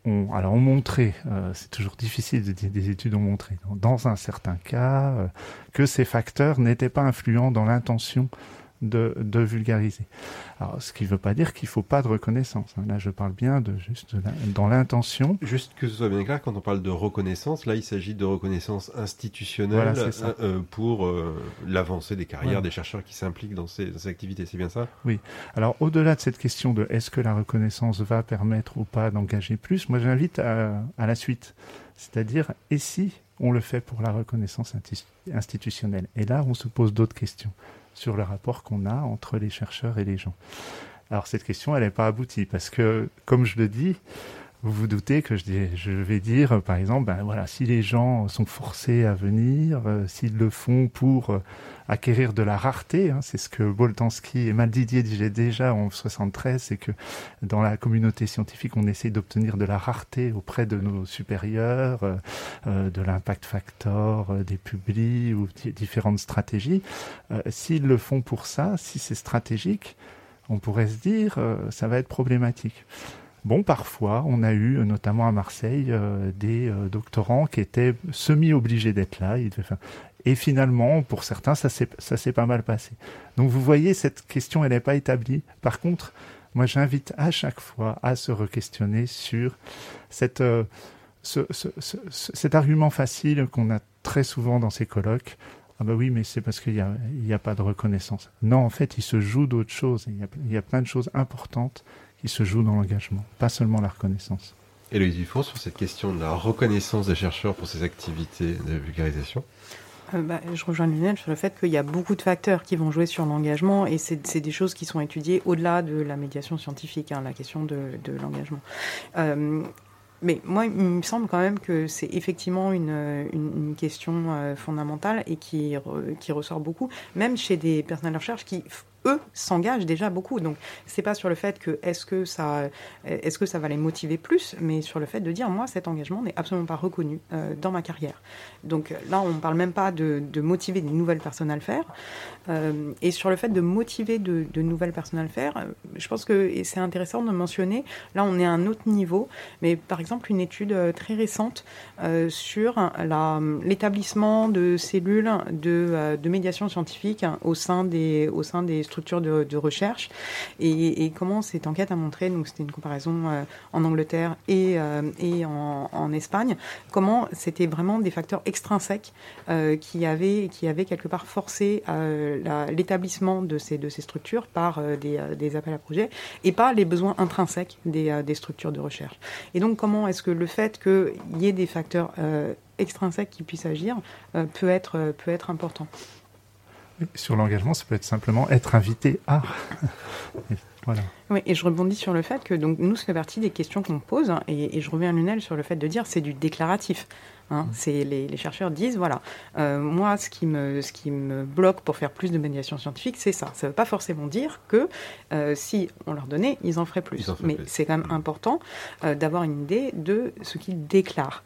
ont, alors ont montré, euh, c'est toujours difficile de dire des études ont montré, dans, un certain cas, euh, que ces facteurs n'étaient pas influents dans l'intention de, de vulgariser. Alors, ce qui ne veut pas dire qu'il ne faut pas de reconnaissance. hein. Là, je parle bien de juste de la- dans l'intention. Juste que ce soit bien clair, quand on parle de reconnaissance, là, il s'agit de reconnaissance institutionnelle Voilà, euh, euh, pour euh, l'avancée des carrières des chercheurs qui s'impliquent dans ces, dans ces activités. C'est bien ça? Alors, au-delà de cette question de est-ce que la reconnaissance va permettre ou pas d'engager plus, moi, j'invite à, à la suite. C'est-à-dire, et si on le fait pour la reconnaissance institutionnelle? Et là, on se pose d'autres questions sur le rapport qu'on a entre les chercheurs et les gens. Alors, cette question, elle n'est pas aboutie parce que, comme je le dis, vous vous doutez que je, dis- je vais dire, euh, par exemple, ben voilà, si les gens sont forcés à venir, euh, s'ils le font pour euh, acquérir de la rareté, hein, c'est ce que Boltanski et Maldidier disaient déjà en 73, c'est que dans la communauté scientifique, on essaie d'obtenir de la rareté auprès de nos supérieurs, euh, de l'impact factor, des publis ou di- différentes stratégies. S'ils le font pour ça, si c'est stratégique, on pourrait se dire, ça va être problématique. Bon, parfois, on a eu, notamment à Marseille, euh, des euh, doctorants qui étaient semi-obligés d'être là. Et finalement, pour certains, ça s'est pas mal passé. Donc, vous voyez, cette question, elle n'est pas établie. Par contre, moi, j'invite à chaque fois à se re-questionner sur euh, ce, ce- ce- ce- cet argument facile qu'on a très souvent dans ces colloques. Ah bah oui, mais c'est parce qu'il n'y a, pas de reconnaissance. Non, en fait, il se joue d'autres choses. Il y a plein de choses importantes qui se jouent dans l'engagement, pas seulement la reconnaissance. Héloïse Dufont, sur cette question de la reconnaissance des chercheurs pour ces activités de vulgarisation. Euh, bah, je rejoins Lionel sur le fait qu'il y a beaucoup de facteurs qui vont jouer sur l'engagement et c'est c'est des choses qui sont étudiées au-delà de la médiation scientifique, hein, la question de, de l'engagement. Euh, mais moi, il me semble quand même que c'est effectivement une, une, une question euh, fondamentale et qui, re- qui ressort beaucoup, même chez des personnels de recherche qui, eux, s'engagent déjà beaucoup. Donc, c'est pas sur le fait que est-ce que ça, est-ce que ça va les motiver plus, mais sur le fait de dire moi, cet engagement n'est absolument pas reconnu euh, dans ma carrière. Donc là, on parle même pas de, motiver des nouvelles personnes à le faire. Euh, et sur le fait de motiver de, nouvelles personnes à le faire, je pense que c'est intéressant de mentionner, là on est à un autre niveau, mais par exemple une étude euh, très récente sur l'établissement de cellules de, de médiation scientifique au sein des, au sein des structures de, recherche et, comment cette enquête a montré, donc c'était une comparaison euh, en Angleterre et, euh, et en, Espagne, comment c'était vraiment des facteurs extrinsèques euh, qui, avaient, qui avaient quelque part forcé l'établissement de ces, de ces structures par des, appels à projets et pas les besoins intrinsèques des, structures de recherche. Et donc comment est-ce que le fait qu'il y ait des facteurs extrinsèques qui puissent agir peut, être, peut être important? Sur l'engagement, ça peut être simplement être invité à. (laughs) Voilà. Oui, et je rebondis sur le fait que donc nous, ça fait partie des questions qu'on pose, hein, et, et je reviens à Lunel sur le fait de dire c'est du déclaratif. Hein, c'est les, les chercheurs disent voilà, euh, moi ce qui me ce qui me bloque pour faire plus de médiation scientifique, c'est ça. Ça ne veut pas forcément dire que euh, si on leur donnait, ils en feraient plus. Ils en feraient Mais c'est quand même important euh, d'avoir une idée de ce qu'ils déclarent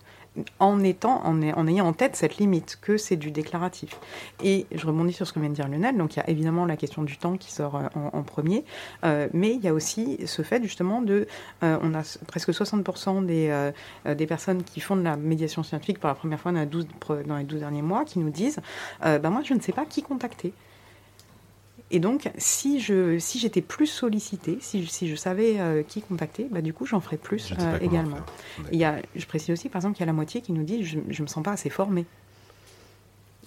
en ayant en tête cette limite que c'est du déclaratif. Et je rebondis sur ce que vient de dire Lionel. Donc il y a évidemment la question du temps qui sort euh, en, premier, euh, mais il y a aussi ce fait justement de, euh, on a presque 60% des, des personnes qui font de la médiation scientifique pour la première fois dans les 12, pre- dans les 12 derniers mois qui nous disent, bah moi je ne sais pas qui contacter. Et donc, si je si j'étais plus sollicitée, si, je- si je savais euh, qui contacter, bah, du coup, j'en ferais plus Je euh, également. Il y a, je précise aussi, par exemple, qu'il y a la moitié qui nous dit je ne me sens pas assez formée.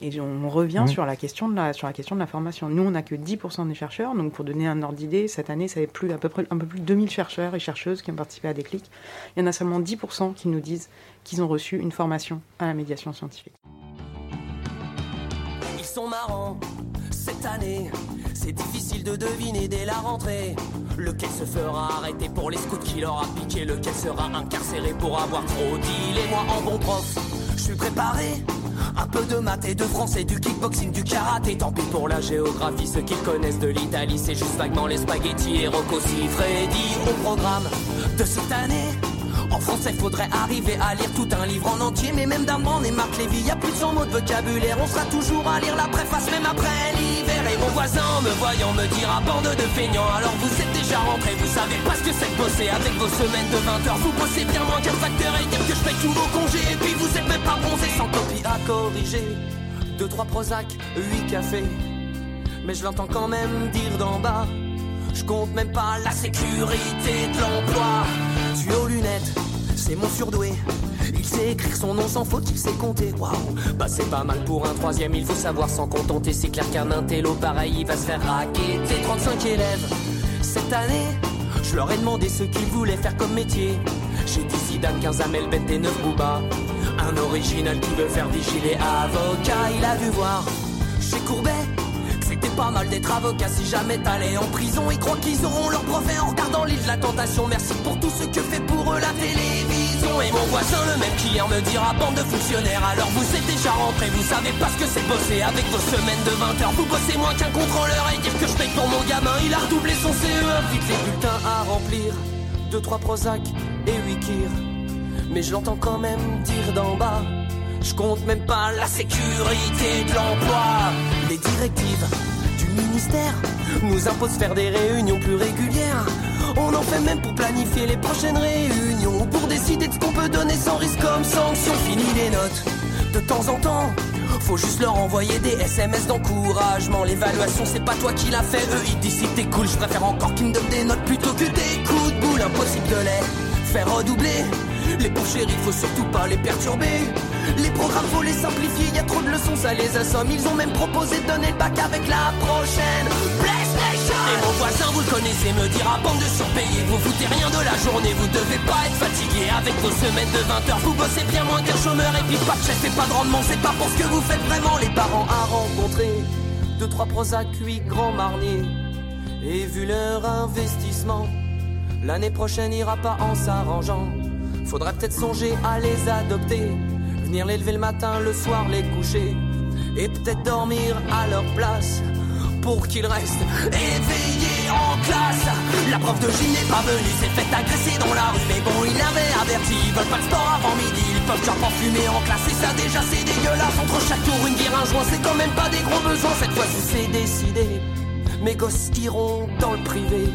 Et on revient Mhm. sur, la question de la, sur la question de la formation. Nous, on n'a que 10% des chercheurs. Donc, pour donner un ordre d'idée, cette année, ça avait plus, à peu près un peu plus de 2000 chercheurs et chercheuses qui ont participé à Déclic. Il y en a seulement 10% qui nous disent qu'ils ont reçu une formation à la médiation scientifique. Ils sont marrants, Cette année, c'est difficile de deviner dès la rentrée. Lequel se fera arrêter pour les scouts qui leur a piqué Lequel sera incarcéré pour avoir trop dit Les moi en bon prof, je suis préparé un peu de maths et de français, du kickboxing, du karaté. Tant pis pour la géographie, ceux qui connaissent de l'Italie, c'est juste vaguement les spaghettis et Rocco Freddy au programme de cette année. En français, faudrait arriver à lire tout un livre en entier, mais même d'un et Marc Lévy, y a plus de 100 mots de vocabulaire. On sera toujours à lire la préface, même après l'hiver. Et mon voisin, me voyant, me dira bande de feignants. Alors vous êtes déjà rentrés, vous savez pas ce que c'est de bosser avec vos semaines de 20 heures. Vous bossez bien moins qu'un facteur et dire que je paye tous vos congés. Et puis vous êtes même pas bronzé sans copie à corriger. Deux, trois Prozac, huit cafés. Mais je l'entends quand même dire d'en bas. Je même pas la sécurité de l'emploi. Tu aux lunettes, c'est mon surdoué. Il sait écrire son nom sans faute, il sait compter. Waouh, bah c'est pas mal pour un troisième, il faut savoir s'en contenter. C'est clair qu'un intello pareil, il va se faire raqueter. 35 élèves cette année, je leur ai demandé ce qu'ils voulaient faire comme métier. J'ai dit Zidane, 15 Amel, Bête et 9 Booba. Un original qui veut faire vigiler avocat, il a dû voir chez Courbet pas mal d'être avocat si jamais t'allais en prison. Ils croient qu'ils auront leur brevet en regardant l'île de la tentation. Merci pour tout ce que fait pour eux la télévision. Et mon voisin, le même qui hier me dira bande de fonctionnaires. Alors vous êtes déjà rentrés, vous savez pas ce que c'est bosser avec vos semaines de 20 heures. Vous bossez moins qu'un contrôleur et dire que je paye pour mon gamin. Il a redoublé son CE1. Vite les bulletins à remplir. 2, 3 Prozac et 8 Kir. Mais je l'entends quand même dire d'en bas. Je compte même pas la sécurité de l'emploi. Les directives ministère nous imposent faire des réunions plus régulières. On en fait même pour planifier les prochaines réunions. Pour décider de ce qu'on peut donner sans risque comme sanction. Fini les notes de temps en temps. Faut juste leur envoyer des SMS d'encouragement. L'évaluation, c'est pas toi qui l'a fait. Eux, ils disent si t'es cool. Je préfère encore qu'ils me donnent des notes plutôt que des coups de boule. Impossible de les faire redoubler. Les pauvres chéris, faut surtout pas les perturber. Les programmes, faut les simplifier, y a trop de leçons, ça les assomme. Ils ont même proposé de donner le bac avec la prochaine PlayStation. Et mon voisin, vous le connaissez, me dira bande de surpayés. Vous foutez rien de la journée, vous devez pas être fatigué. Avec vos semaines de 20 heures, vous bossez bien moins qu'un chômeur. Et puis pas de chef et pas de rendement, c'est pas pour ce que vous faites vraiment. Les parents à rencontrer, deux, trois Prozac, huit grands marniers. Et vu leur investissement, l'année prochaine ira pas en s'arrangeant. Faudrait peut-être songer à les adopter. Venir les lever le matin, le soir les coucher. Et peut-être dormir à leur place. Pour qu'ils restent éveillés en classe. La prof de gym n'est pas venue, s'est fait agresser dans la rue. Mais bon, il avait averti, ils veulent pas de sport avant midi. Ils peuvent genre fumer en classe. Et ça déjà c'est dégueulasse. Entre chaque tour, une bière, un joint, c'est quand même pas des gros besoins. Cette fois-ci c'est décidé. Mes gosses iront dans le privé.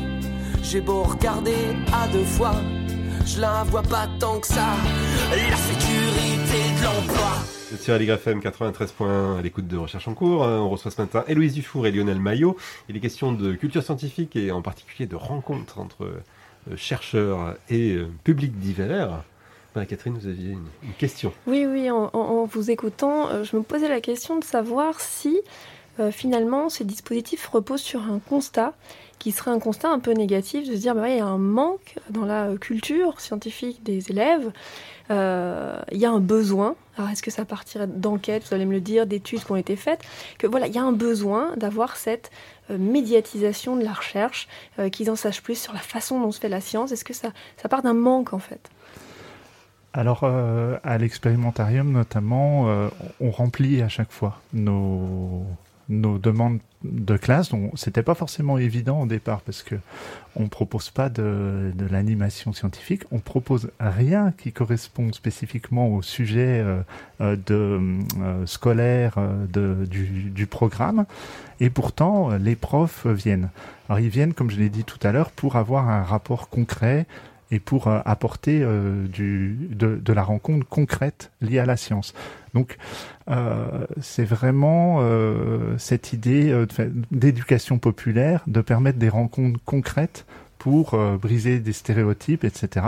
J'ai beau regarder à deux fois je la vois pas tant que ça. La sécurité l'emploi. Sur Aligre FM 93.1 à l'écoute de Recherche en cours. On reçoit ce matin Héloïse Dufour et Lionel Maillot. Il est question de culture scientifique et en particulier de rencontres entre euh, chercheurs et euh, public divers. Marie-Catherine, vous aviez une, question. Oui, oui, en, vous écoutant, euh, je me posais la question de savoir si finalement ces dispositifs reposent sur un constat qui serait un constat un peu négatif de se dire bah, il y a un manque dans la culture scientifique des élèves, euh, il y a un besoin. Alors est-ce que ça partirait d'enquêtes, vous allez me le dire, d'études qui ont été faites, que voilà, il y a un besoin d'avoir cette euh, médiatisation de la recherche, euh, qu'ils en sachent plus sur la façon dont se fait la science. Est-ce que ça, ça part d'un manque en fait? Alors, à l'expérimentarium notamment, on remplit à chaque fois nos, nos demandes de classe. C'était pas forcément évident au départ parce que on propose pas de, l'animation scientifique. On propose rien qui corresponde spécifiquement au sujet euh, euh, euh, scolaire du, du, programme. Et pourtant, les profs viennent. Alors, ils viennent, comme je l'ai dit tout à l'heure, pour avoir un rapport concret et pour apporter du, de, de, la rencontre concrète liée à la science. Donc euh, c'est vraiment euh, cette idée euh, d'éducation populaire, de permettre des rencontres concrètes pour briser des stéréotypes, etc.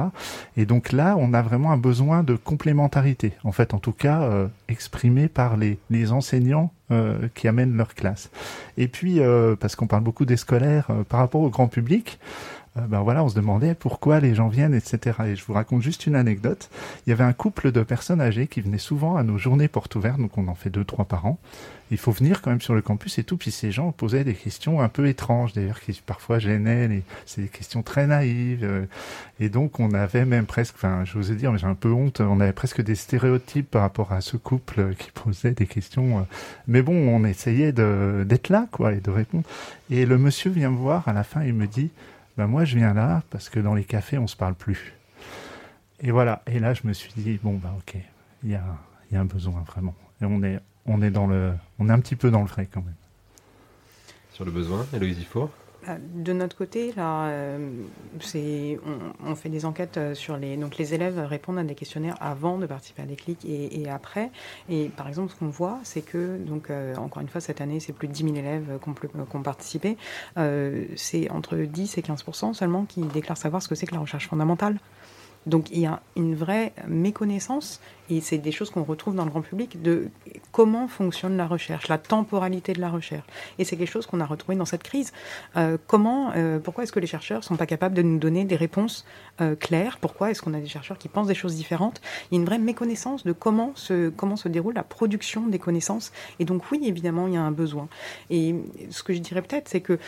Et donc là, on a vraiment un besoin de complémentarité, en fait, en tout cas exprimé par les, les enseignants qui amènent leur classe. Et puis, parce qu'on parle beaucoup des scolaires, par rapport au grand public, euh, ben voilà, on se demandait pourquoi les gens viennent, etc. Et je vous raconte juste une anecdote. Il y avait un couple de personnes âgées qui venaient souvent à nos journées portes ouvertes, donc on en fait deux, trois par an. Il faut venir quand même sur le campus et tout. Puis ces gens posaient des questions un peu étranges, d'ailleurs, qui parfois gênaient. Les... C'est des questions très naïves. euh, Et donc on avait même presque, enfin, je vous ai dit, mais j'ai un peu honte, on avait presque des stéréotypes par rapport à ce couple qui posait des questions. euh, Mais bon, on essayait d'être là, quoi, et de répondre. Et le monsieur vient me voir à la fin, il me dit, ben moi je viens là parce que dans les cafés on se parle plus. Et voilà. Et là je me suis dit bon bah ok, il y a, un besoin vraiment. Et on est, on est dans le, on est un petit peu dans le vrai quand même. Sur le besoin, Héloïse Euh, De notre côté, là, euh, c'est, on, fait des enquêtes euh, sur les. Donc, les élèves répondent à des questionnaires avant de participer à des clics et, après. Et par exemple, ce qu'on voit, c'est que, donc, euh, encore une fois, cette année, c'est plus de 10 000 élèves qui ont, participé. C'est entre 10 et 15% seulement qui déclarent savoir ce que c'est que la recherche fondamentale. Donc il y a une vraie méconnaissance, et c'est des choses qu'on retrouve dans le grand public, de comment fonctionne la recherche, la temporalité de la recherche. Et c'est quelque chose qu'on a retrouvé dans cette crise. Euh, comment, euh, pourquoi est-ce que les chercheurs sont pas capables de nous donner des réponses euh, claires? Pourquoi est-ce qu'on a des chercheurs qui pensent des choses différentes? Il y a une vraie méconnaissance de comment se, comment se déroule la production des connaissances. Et donc oui, évidemment, il y a un besoin. Et ce que je dirais peut-être, c'est que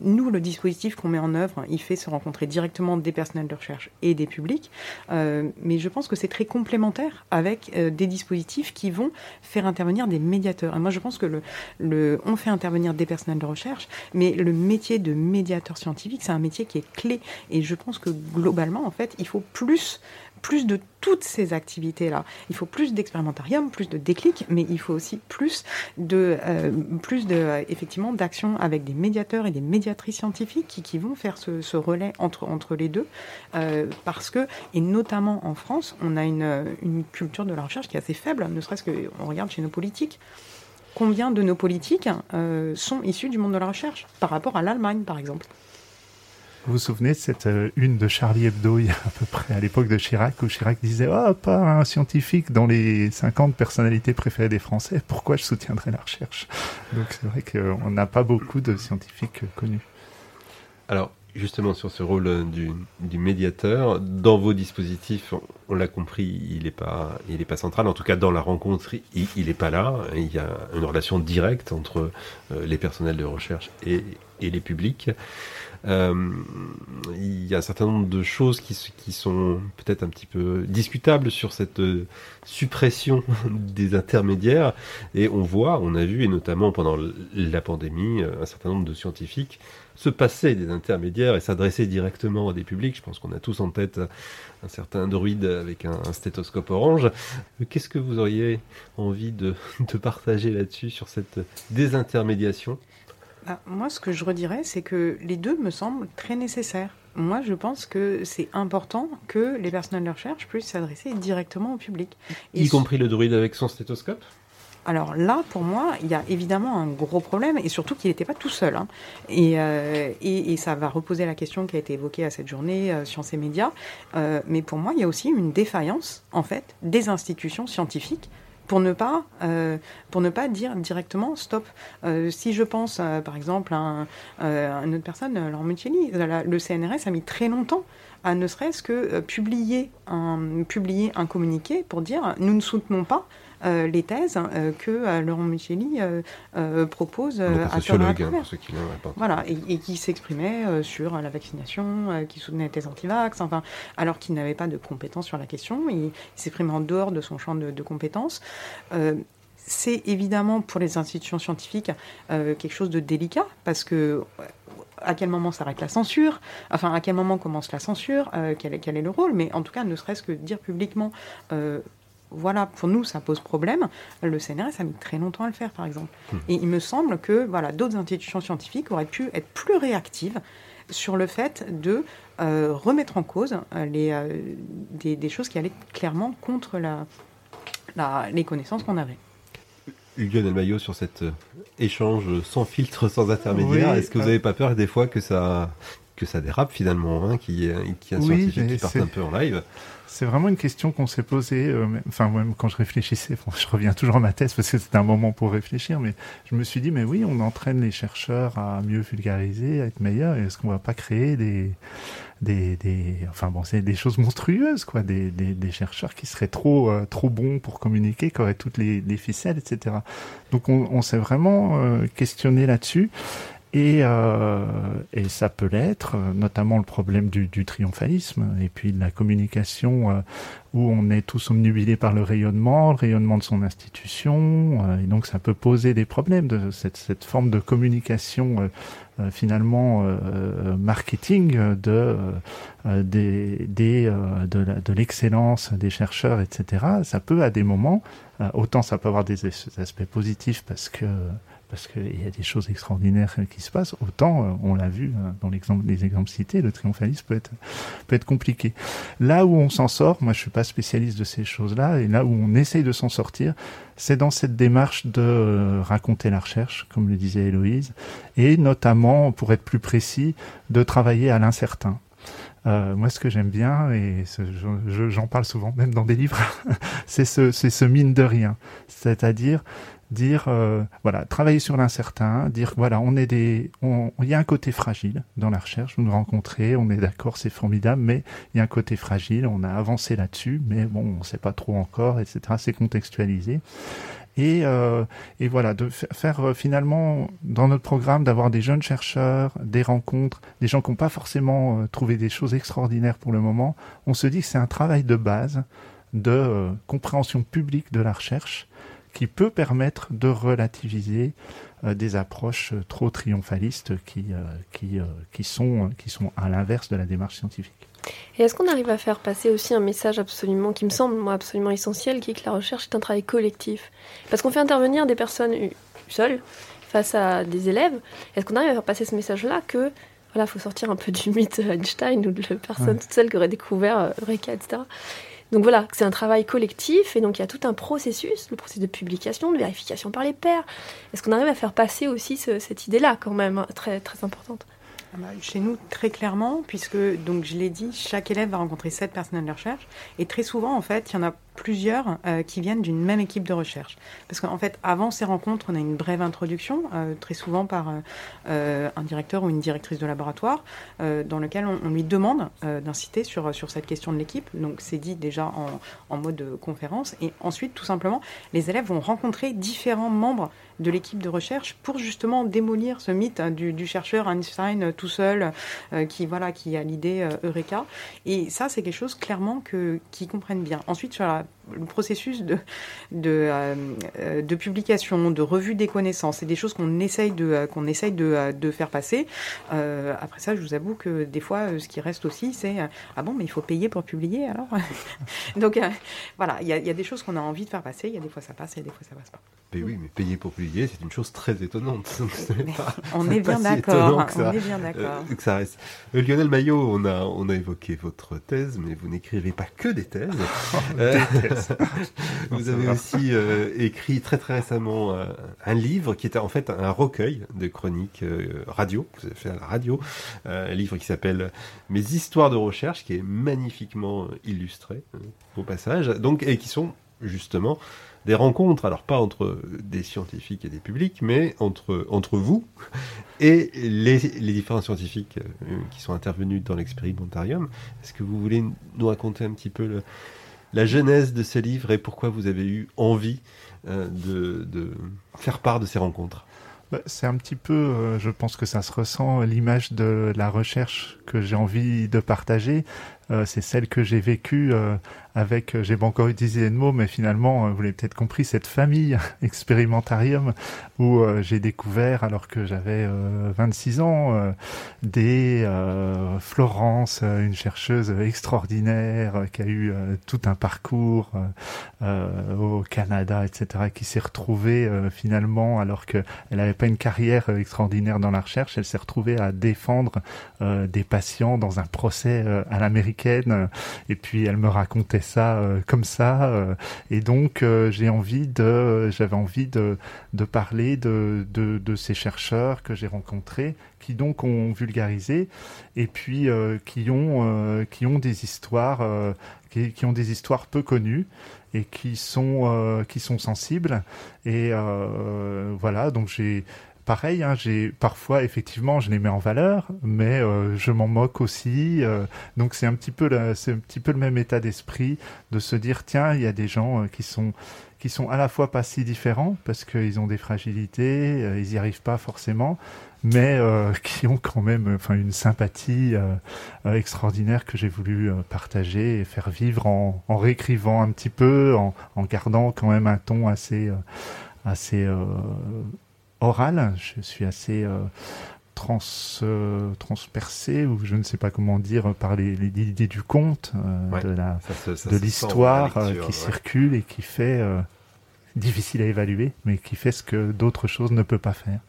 nous, le dispositif qu'on met en œuvre, il fait se rencontrer directement des personnels de recherche et des publics. Mais je pense que c'est très complémentaire avec euh, des dispositifs qui vont faire intervenir des médiateurs. Moi, je pense que le, on fait intervenir des personnels de recherche, mais le métier de médiateur scientifique, c'est un métier qui est clé. Et je pense que globalement, en fait, il faut plus plus de toutes ces activités-là. Il faut plus d'expérimentarium, plus de déclic, mais il faut aussi plus de, euh, plus de, effectivement, d'actions avec des médiateurs et des médiatrices scientifiques qui, vont faire ce, relais entre, les deux, euh, parce que, et notamment en France, on a une, une culture de la recherche qui est assez faible, ne serait-ce qu'on regarde chez nos politiques. Combien de nos politiques euh, sont issus du monde de la recherche par rapport à l'Allemagne, par exemple? Vous vous souvenez de cette euh, une de Charlie Hebdo il y a à peu près à l'époque de Chirac où Chirac disait oh pas un scientifique dans les 50 personnalités préférées des Français pourquoi je soutiendrais la recherche? Donc c'est vrai qu'on n'a pas beaucoup de scientifiques euh, connus Alors, justement, sur ce rôle euh, du, médiateur, dans vos dispositifs, on, l'a compris, il n'est pas, pas central. En tout cas, dans la rencontre, il n'est pas là. Il y a une relation directe entre les personnels de recherche et les publics. Euh, il y a un certain nombre de choses qui, sont peut-être un petit peu discutables sur cette euh, suppression (laughs) des intermédiaires. Et on voit, on a vu, et notamment pendant la pandémie, euh, un certain nombre de scientifiques se passer des intermédiaires et s'adresser directement à des publics. Je pense qu'on a tous en tête un certain druide avec un, stéthoscope orange. Qu'est-ce que vous auriez envie de, (laughs) de partager là-dessus, sur cette désintermédiation? Bah, moi, ce que je redirais, c'est que les deux me semblent très nécessaires. Moi, je pense que c'est important que les personnels de recherche puissent s'adresser directement au public. Et Y compris le druide avec son stéthoscope alors là, pour moi, il y a évidemment un gros problème, et surtout qu'il n'était pas tout seul. hein. Et, euh, et, et ça va reposer la question qui a été évoquée à cette journée, euh, Sciences et Médias. Euh, mais pour moi, il y a aussi une défaillance, en fait, des institutions scientifiques pour ne pas, euh, pour ne pas dire directement stop. Euh, si je pense, euh, par exemple, à, un- à une autre personne, Laurent Muccielli, le CNRS a mis très longtemps à ne serait-ce que publier, un, publier un communiqué pour dire nous ne soutenons pas euh, les thèses euh, que euh, Laurent euh, propose à sociologue, hein, ceux qui. Voilà, et, et qui s'exprimait sur la vaccination, qui soutenait les thèses anti-vax, enfin, alors qu'il n'avait pas de compétences sur la question, il, il s'exprimait en dehors de son champ de, de compétences. C'est évidemment pour les institutions scientifiques euh, quelque chose de délicat, parce que à quel moment s'arrête la censure, enfin à quel moment commence la censure, euh, quel, est, quel est le rôle, mais en tout cas, ne serait-ce que dire publiquement, euh, voilà, pour nous, ça pose problème. Le CNRS a mis très longtemps à le faire, par exemple. Et il me semble que voilà, d'autres institutions scientifiques auraient pu être plus réactives sur le fait de euh, remettre en cause euh, les, euh, des, des choses qui allaient clairement contre la, la- les connaissances qu'on avait. Lionel Maillot, sur cet échange sans filtre, sans intermédiaire, Oui, est-ce que vous n'avez pas peur des fois que ça, que ça dérape finalement, hein, qu'il y ait un Oui, scientifique qui c'est- un peu en live. C'est vraiment une question qu'on s'est posée, euh, enfin même quand je réfléchissais, bon, je reviens toujours à ma thèse parce que c'était un moment pour réfléchir, mais je me suis dit, mais oui, on entraîne les chercheurs à mieux vulgariser, à être meilleurs, est-ce qu'on va pas créer des, des, des enfin bon, c'est des choses monstrueuses, quoi, des, des, des chercheurs qui seraient trop, euh, trop bons pour communiquer, qui auraient toutes les, les ficelles, etc. Donc on, on s'est vraiment euh, questionné là-dessus. Et, euh, et ça peut l'être, notamment le problème du, du triomphalisme et puis de la communication euh, où on est tous omnubilés par le rayonnement, le rayonnement de son institution, euh, et donc ça peut poser des problèmes de cette, cette forme de communication euh, finalement marketing de des, des de la- de l'excellence des chercheurs, etc. Ça peut à des moments, autant ça peut avoir des as- aspects positifs parce que parce qu'il y a des choses extraordinaires qui se passent, autant, euh, on l'a vu euh, dans les exemples cités, le triomphalisme peut être, peut être compliqué. Là où on s'en sort, moi je suis pas spécialiste de ces choses-là, et là où on essaye de s'en sortir, c'est dans cette démarche de euh, raconter la recherche, comme le disait Héloïse, et notamment, pour être plus précis, de travailler à l'incertain. Euh, moi, ce que j'aime bien, et j'en parle souvent, même dans des livres, (laughs) c'est ce, mine de rien. C'est-à-dire dire, euh, voilà, travailler sur l'incertain, dire, voilà, on est des, il y a un côté fragile dans la recherche. Vous nous rencontrez, on est d'accord, c'est formidable, mais il y a un côté fragile. On a avancé là-dessus, mais bon, on sait pas trop encore, etc. C'est contextualisé. Et, euh, et voilà, de fa- faire euh, finalement dans notre programme d'avoir des jeunes chercheurs, des rencontres, des gens qui n'ont pas forcément euh, trouvé des choses extraordinaires pour le moment. On se dit que c'est un travail de base de euh, compréhension publique de la recherche qui peut permettre de relativiser euh, des approches trop triomphalistes qui, euh, qui, euh, qui, sont, qui sont à l'inverse de la démarche scientifique. Et est-ce qu'on arrive à faire passer aussi un message absolument, qui me semble moi absolument essentiel, qui est que la recherche est un travail collectif? Parce qu'on fait intervenir des personnes seules face à des élèves. Est-ce qu'on arrive à faire passer ce message-là que voilà, faut sortir un peu du mythe Einstein ou de la personne Ouais. toute seule qui aurait découvert Eureka, etc. Donc voilà, c'est un travail collectif et donc il y a tout un processus, le processus de publication, de vérification par les pairs. Est-ce qu'on arrive à faire passer aussi ce- cette idée-là quand même hein, très très importante? Chez nous, très clairement, puisque, donc je l'ai dit, chaque élève va rencontrer sept personnels de recherche. Et très souvent, en fait, il y en a plusieurs euh, qui viennent d'une même équipe de recherche. Parce qu'en fait, avant ces rencontres, on a une brève introduction, euh, très souvent par euh, un directeur ou une directrice de laboratoire, dans lequel on, lui demande d'inciter sur, sur cette question de l'équipe. Donc c'est dit déjà en, en mode conférence. Et ensuite, tout simplement, les élèves vont rencontrer différents membres de l'équipe de recherche pour justement démolir ce mythe hein, du, chercheur Einstein tout seul qui voilà qui a l'idée Eureka et ça c'est quelque chose clairement qu'ils comprennent bien ensuite sur la- job. Le processus de de, euh, euh, de publication de revue des connaissances c'est des choses qu'on essaye de euh, qu'on essaye de, de faire passer Euh, après ça je vous avoue que des fois ce qui reste aussi c'est ah bon mais il faut payer pour publier alors (laughs) donc euh, voilà il y a, il y a des choses qu'on a envie de faire passer il y a des fois ça passe et des fois ça passe pas Mais oui, mais payer pour publier, c'est une chose très étonnante. (laughs) Pas- on est bien si d'accord étonnant que ça. on est bien d'accord Euh, que ça reste. Euh, Lionel Maillot, on a, on a évoqué votre thèse, mais vous n'écrivez pas que des thèses. (laughs) (laughs) Vous avez aussi euh, écrit très très récemment euh, un livre qui était en fait un recueil de chroniques euh, radio, vous avez fait à la radio, un livre qui s'appelle Mes histoires de recherche, qui est magnifiquement illustré au passage, donc et qui sont justement des rencontres, alors pas entre des scientifiques et des publics, mais entre, entre vous (laughs) et les, les différents scientifiques qui sont intervenus dans l'expérimentarium. Est-ce que vous voulez nous raconter un petit peu le- la genèse de ce livre et pourquoi vous avez eu envie euh, de, de faire part de ces rencontres Bah, C'est un petit peu, euh, je pense que ça se ressent, l'image de la recherche que j'ai envie de partager. Euh, c'est celle que j'ai vécue avec, euh, j'ai pas encore utilisé le mot, mais finalement, euh, vous l'avez peut-être compris, cette famille (laughs) expérimentarium où euh, j'ai découvert, alors que j'avais euh, 26 ans, des Florence, une chercheuse extraordinaire qui a eu tout un parcours au Canada, etc., qui s'est retrouvée finalement, alors que elle n'avait pas une carrière extraordinaire dans la recherche, elle s'est retrouvée à défendre des patients dans un procès à l'américaine. américaine. Et puis elle me racontait ça comme ça. et donc j'ai envie de, j'avais envie de, de parler de, de, de ces chercheurs que j'ai rencontrés, qui donc ont vulgarisé et puis qui ont qui ont des histoires qui, qui, ont des histoires peu connues et qui sont euh, qui sont sensibles et euh, voilà donc j'ai pareil hein, j'ai parfois effectivement je les mets en valeur mais euh, je m'en moque aussi euh, donc c'est un petit peu c'est un petit peu le même état d'esprit de se dire tiens il y a des gens euh, qui sont qui sont à la fois pas si différents parce qu'ils ont des fragilités ils n'y arrivent pas forcément mais euh, (laughs) qui ont quand même enfin une sympathie euh, euh, extraordinaire que j'ai voulu partager et faire vivre en, en réécrivant un petit peu, en, en, gardant quand même un ton assez assez oral. Je suis assez trans, transpercé ou je ne sais pas comment dire par les, les idées du conte, de la de l'histoire qui circule et qui fait difficile à évaluer, mais qui fait ce que d'autres choses ne peuvent pas faire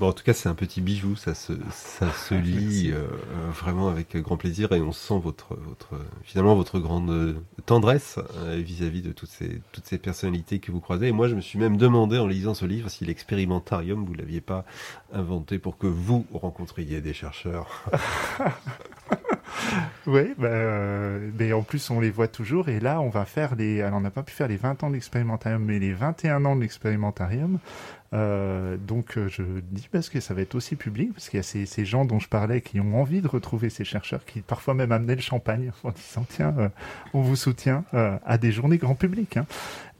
en tout cas, c'est un petit bijou, ça se, ça (laughs) se lit euh, euh, vraiment avec grand plaisir et on sent votre, votre, finalement votre grande tendresse euh, vis-à-vis de toutes ces, toutes ces personnalités que vous croisez. Et moi, je me suis même demandé en lisant ce livre si l'expérimentarium, vous l'aviez pas inventé pour que vous rencontriez des chercheurs. (laughs) (laughs) oui, bah, mais en plus on les voit toujours et là on va faire les, alors on n'a pas pu faire les 20 ans de l'expérimentarium mais les 21 ans de l'expérimentarium euh, donc euh, je dis parce que ça va être aussi public, parce qu'il y a ces, gens dont je parlais qui ont envie de retrouver ces chercheurs, qui parfois même amenaient le champagne (laughs) en disant tiens, euh, on vous soutient à des journées grand public. Hein.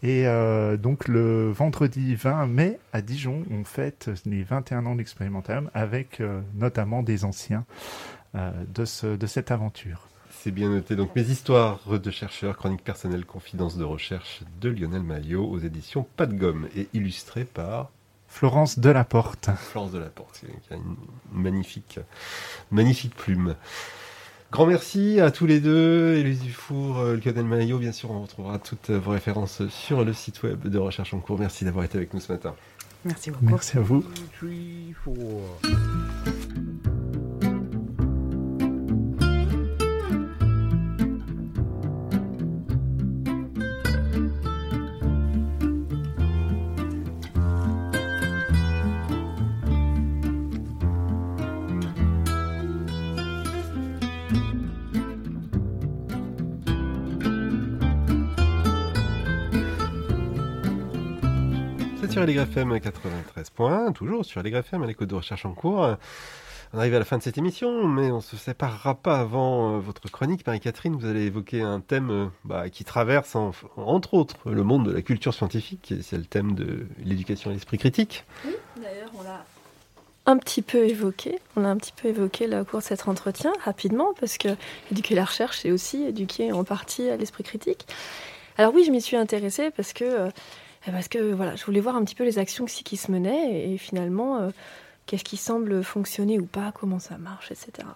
Et donc le vendredi 20 mai à Dijon, on fête les 21 ans d'expérimentarium avec notamment des anciens de, ce, de cette aventure. C'est bien noté. Donc, mes histoires de chercheurs, chroniques personnelles, confidences de recherche de Lionel Maillot aux éditions Pas de gomme et illustré par Florence Delaporte. Florence Delaporte, qui a une magnifique, magnifique plume. Grand merci à tous les deux, Élise Dufour, euh, Lionel Maillot. Bien sûr, on retrouvera toutes vos références sur le site web de Recherche en cours. Merci d'avoir été avec nous ce matin. Merci beaucoup. Merci à vous. LGFM 93 points, toujours sur LGFM à l'écoute de recherche en cours. On arrive à la fin de cette émission, mais on ne se séparera pas avant euh, votre chronique. Marie-Catherine, vous allez évoquer un thème euh, bah, qui traverse, entre autres, le monde de la culture scientifique, c'est le thème de l'éducation à l'esprit critique. Oui, d'ailleurs, on l'a un petit peu évoqué. On a un petit peu évoqué là, au cours de cet entretien, rapidement, parce que éduquer la recherche, c'est aussi éduquer en partie à l'esprit critique. Alors oui, je m'y suis intéressée parce que euh, parce que voilà, je voulais voir un petit peu les actions qui se menaient et, finalement euh, qu'est-ce qui semble fonctionner ou pas, comment ça marche, etc.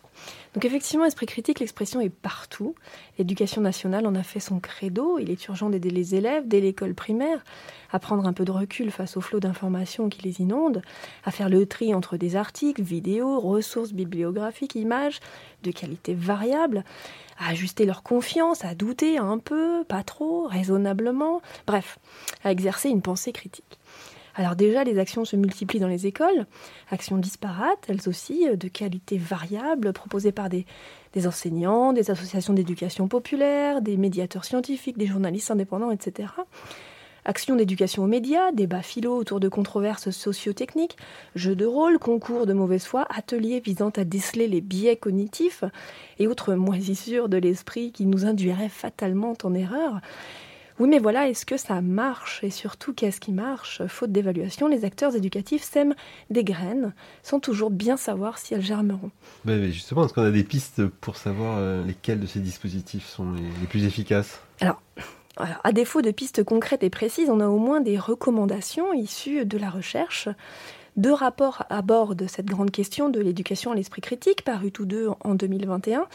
Donc effectivement, esprit critique, l'expression est partout. L'éducation nationale en a fait son credo. Il est urgent d'aider les élèves dès l'école primaire à prendre un peu de recul face au flot d'informations qui les inondent, à faire le tri entre des articles, vidéos, ressources bibliographiques, images de qualité variable, à ajuster leur confiance, à douter un peu, pas trop, raisonnablement, bref, à exercer une pensée critique. Alors déjà, les actions se multiplient dans les écoles, actions disparates, elles aussi, de qualité variable, proposées par des, des enseignants, des associations d'éducation populaire, des médiateurs scientifiques, des journalistes indépendants, etc. Actions d'éducation aux médias, débats philo autour de controverses socio-techniques, jeux de rôle, concours de mauvaise foi, ateliers visant à déceler les biais cognitifs et autres moisissures de l'esprit qui nous induiraient fatalement en erreur. Oui, mais voilà, est-ce que ça marche? Et surtout, qu'est-ce qui marche? Faute d'évaluation, les acteurs éducatifs sèment des graines sans toujours bien savoir si elles germeront. Mais justement, est-ce qu'on a des pistes pour savoir euh, lesquels de ces dispositifs sont les plus efficaces? Alors, à défaut de pistes concrètes et précises, on a au moins des recommandations issues de la recherche. Deux rapports abordent cette grande question de l'éducation à l'esprit critique, parus tous deux en 2021.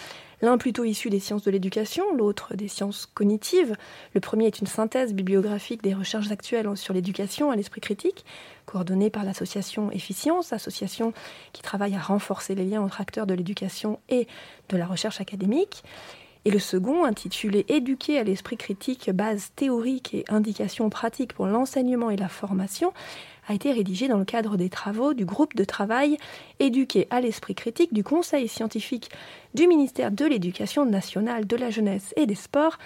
L'un plutôt issu des sciences de l'éducation, l'autre des sciences cognitives. Le premier est une synthèse bibliographique des recherches actuelles sur l'éducation à l'esprit critique, coordonnée par l'association Efficience, association qui travaille à renforcer les liens entre acteurs de l'éducation et de la recherche académique. Et le second, intitulé Éduquer à l'esprit critique, base théorique et indications pratiques pour l'enseignement et la formation, a été rédigé dans le cadre des travaux du groupe de travail Éduquer à l'esprit critique du Conseil scientifique du ministère de l'Éducation nationale, de la jeunesse et des sports,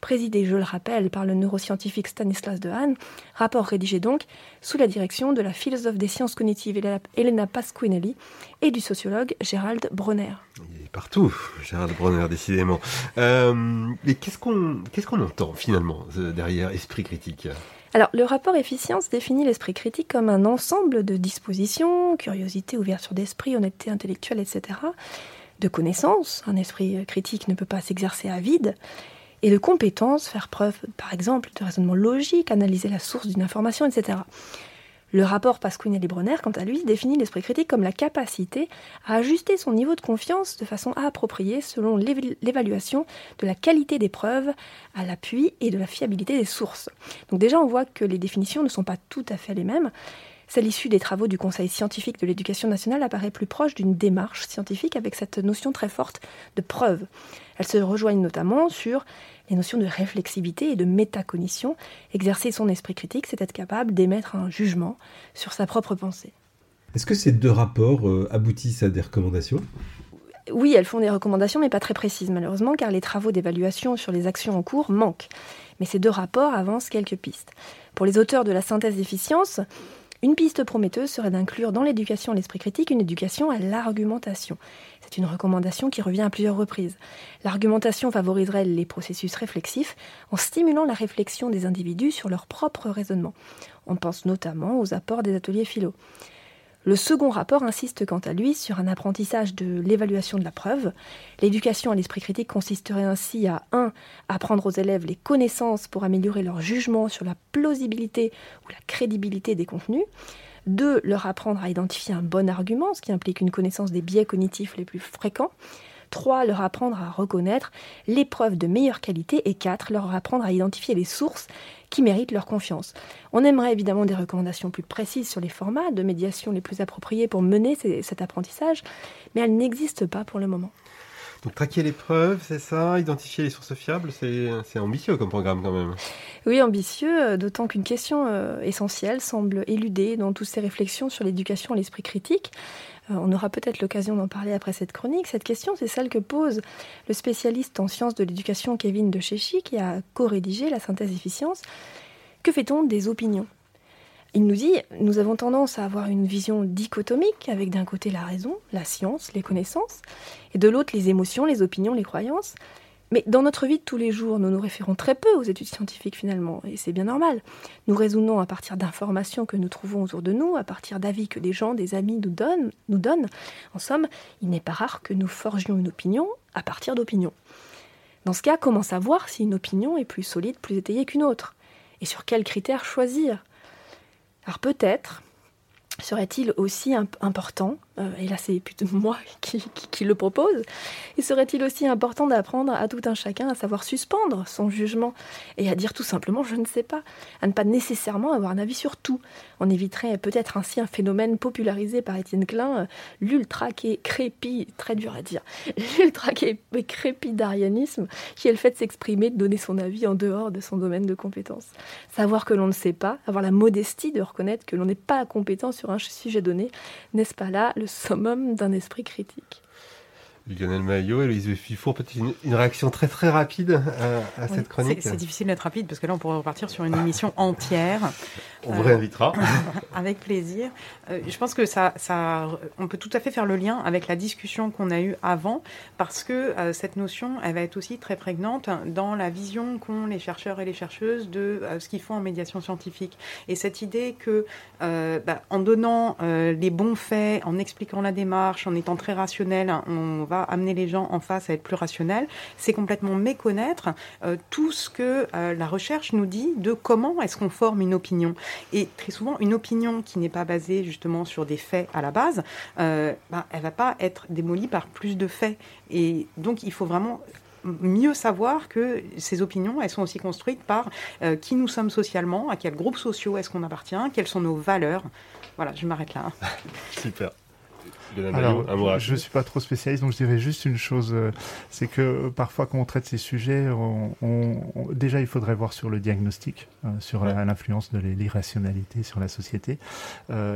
présidé, je le rappelle, par le neuroscientifique Stanislas Dehaene, rapport rédigé donc sous la direction de la philosophe des sciences cognitives Elena Pasquinelli et du sociologue Gérald Bronner. Il est partout, Gérald Bronner, décidément. Euh, mais qu'est-ce qu'on qu'est-ce qu'on entend finalement euh, derrière esprit critique? Alors, le rapport efficience définit l'esprit critique comme un ensemble de dispositions, curiosité, ouverture d'esprit, honnêteté intellectuelle, etc., de connaissances. Un esprit critique ne peut pas s'exercer à vide. Et de compétences, faire preuve, par exemple, de raisonnement logique, analyser la source d'une information, etc. Le rapport Pasquinelli-Bronner, quant à lui, définit l'esprit critique comme la capacité à ajuster son niveau de confiance de façon appropriée selon l'évaluation de la qualité des preuves à l'appui et de la fiabilité des sources. Donc déjà, on voit que les définitions ne sont pas tout à fait les mêmes. Celle issue des travaux du Conseil scientifique de l'éducation nationale apparaît plus proche d'une démarche scientifique avec cette notion très forte de preuve. Elles se rejoignent notamment sur les notions de réflexivité et de métacognition. Exercer son esprit critique, c'est être capable d'émettre un jugement sur sa propre pensée. Est-ce que ces deux rapports euh, aboutissent à des recommandations? Oui, elles font des recommandations, mais pas très précises, malheureusement, car les travaux d'évaluation sur les actions en cours manquent. Mais ces deux rapports avancent quelques pistes. Pour les auteurs de la synthèse d'efficience, une piste prometteuse serait d'inclure dans l'éducation à l'esprit critique une éducation à l'argumentation. C'est une recommandation qui revient à plusieurs reprises. L'argumentation favoriserait les processus réflexifs en stimulant la réflexion des individus sur leur propre raisonnement. On pense notamment aux apports des ateliers philo. Le second rapport insiste quant à lui sur un apprentissage de l'évaluation de la preuve. L'éducation à l'esprit critique consisterait ainsi à 1. apprendre aux élèves les connaissances pour améliorer leur jugement sur la plausibilité ou la crédibilité des contenus. 2. leur apprendre à identifier un bon argument, ce qui implique une connaissance des biais cognitifs les plus fréquents. 3. Leur apprendre à reconnaître les preuves de meilleure qualité. Et 4. Leur apprendre à identifier les sources qui méritent leur confiance. On aimerait évidemment des recommandations plus précises sur les formats de médiation les plus appropriés pour mener cet apprentissage, mais elles n'existent pas pour le moment. Donc traquer les preuves, c'est ça Identifier les sources fiables, c'est ambitieux comme programme quand même. Oui, ambitieux, euh, d'autant qu'une question euh, essentielle semble éludée dans toutes ces réflexions sur l'éducation à l'esprit critique. Euh, on aura peut-être l'occasion d'en parler après cette chronique. Cette question, c'est celle que pose le spécialiste en sciences de l'éducation Kevin de Chéchy, qui a co-rédigé la synthèse efficience. Que fait-on des opinions? Il nous dit, nous avons tendance à avoir une vision dichotomique, avec d'un côté la raison, la science, les connaissances, et de l'autre les émotions, les opinions, les croyances. Mais dans notre vie de tous les jours, nous nous référons très peu aux études scientifiques finalement, et c'est bien normal. Nous raisonnons à partir d'informations que nous trouvons autour de nous, à partir d'avis que des gens, des amis nous donnent, nous donnent. En somme, il n'est pas rare que nous forgions une opinion à partir d'opinions. Dans ce cas, comment savoir si une opinion est plus solide, plus étayée qu'une autre? Et sur quels critères choisir? Alors peut-être serait-il aussi important et là c'est plutôt (laughs) moi qui, le propose, et serait-il aussi important d'apprendre à tout un chacun à savoir suspendre son jugement et à dire tout simplement je ne sais pas, à ne pas nécessairement avoir un avis sur tout? On éviterait peut-être ainsi un phénomène popularisé par Étienne Klein, euh, l'ultra crépi, très dur à dire, (laughs) l'ultra crépidarianisme, qui est le fait de s'exprimer, de donner son avis en dehors de son domaine de compétence. Savoir que l'on ne sait pas, avoir la modestie de reconnaître que l'on n'est pas compétent sur un sujet donné, n'est-ce pas là le summum d'un esprit critique. Lionel Maillot et Louise Fifour, peut-être une, réaction très très rapide à, cette chronique. C'est difficile d'être rapide parce que là on pourrait repartir sur une émission (laughs) entière. On vous réinvitera. (laughs) avec plaisir. Euh, je pense que ça, ça, on peut tout à fait faire le lien avec la discussion qu'on a eue avant parce que euh, cette notion, elle va être aussi très prégnante dans la vision qu'ont les chercheurs et les chercheuses de euh, ce qu'ils font en médiation scientifique. Et cette idée que, bah, en donnant les bons faits, en expliquant la démarche, en étant très rationnel, on va amener les gens en face à être plus rationnels, c'est complètement méconnaître euh, tout ce que euh, la recherche nous dit de comment est-ce qu'on forme une opinion. Et très souvent, une opinion qui n'est pas basée justement sur des faits à la base, euh, ben, elle va pas être démolie par plus de faits. Et donc, il faut vraiment mieux savoir que ces opinions, elles sont aussi construites par euh, qui nous sommes socialement, à quel groupe social est-ce qu'on appartient, quelles sont nos valeurs. Voilà, je m'arrête là. (laughs) Super. Alors, je ne suis pas trop spécialiste, donc je dirais juste une chose, euh, c'est que euh, parfois quand on traite ces sujets, on, déjà il faudrait voir sur le diagnostic, euh, sur l'influence de l'irrationalité sur la société,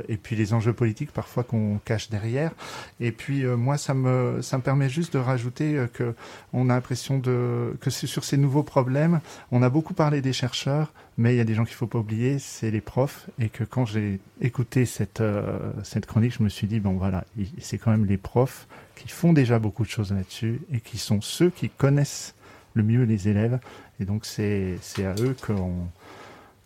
et puis les enjeux politiques parfois qu'on cache derrière. Et puis moi, ça me ça me permet juste de rajouter que on a l'impression de que sur ces nouveaux problèmes, on a beaucoup parlé des chercheurs, mais il y a des gens qu'il faut pas oublier, c'est les profs, et que quand j'ai écouté cette cette chronique, je me suis dit bon voilà c'est quand même les profs qui font déjà beaucoup de choses là-dessus et qui sont ceux qui connaissent le mieux les élèves. Et donc c'est à eux qu'on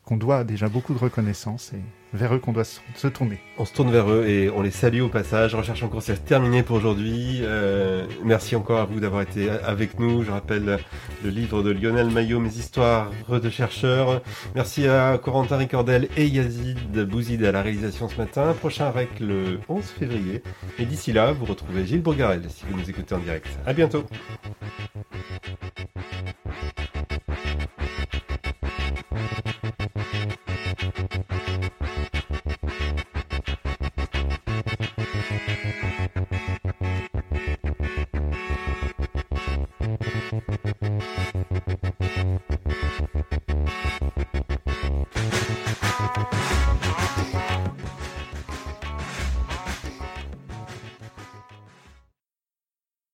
qu'on doit déjà beaucoup de reconnaissance et vers eux qu'on doit se tourner. On se tourne vers eux et on les salue au passage. Recherche en cours, c'est terminé pour aujourd'hui. Euh, merci encore à vous d'avoir été avec nous. Je rappelle le livre de Lionel Maillot, Mes histoires de chercheurs. Merci à Corentin Ricordel et Yazid Bouzid à la réalisation ce matin. Prochain REC le 11 février. Et d'ici là, vous retrouvez Gilles Bourgarel si vous nous écoutez en direct. À bientôt.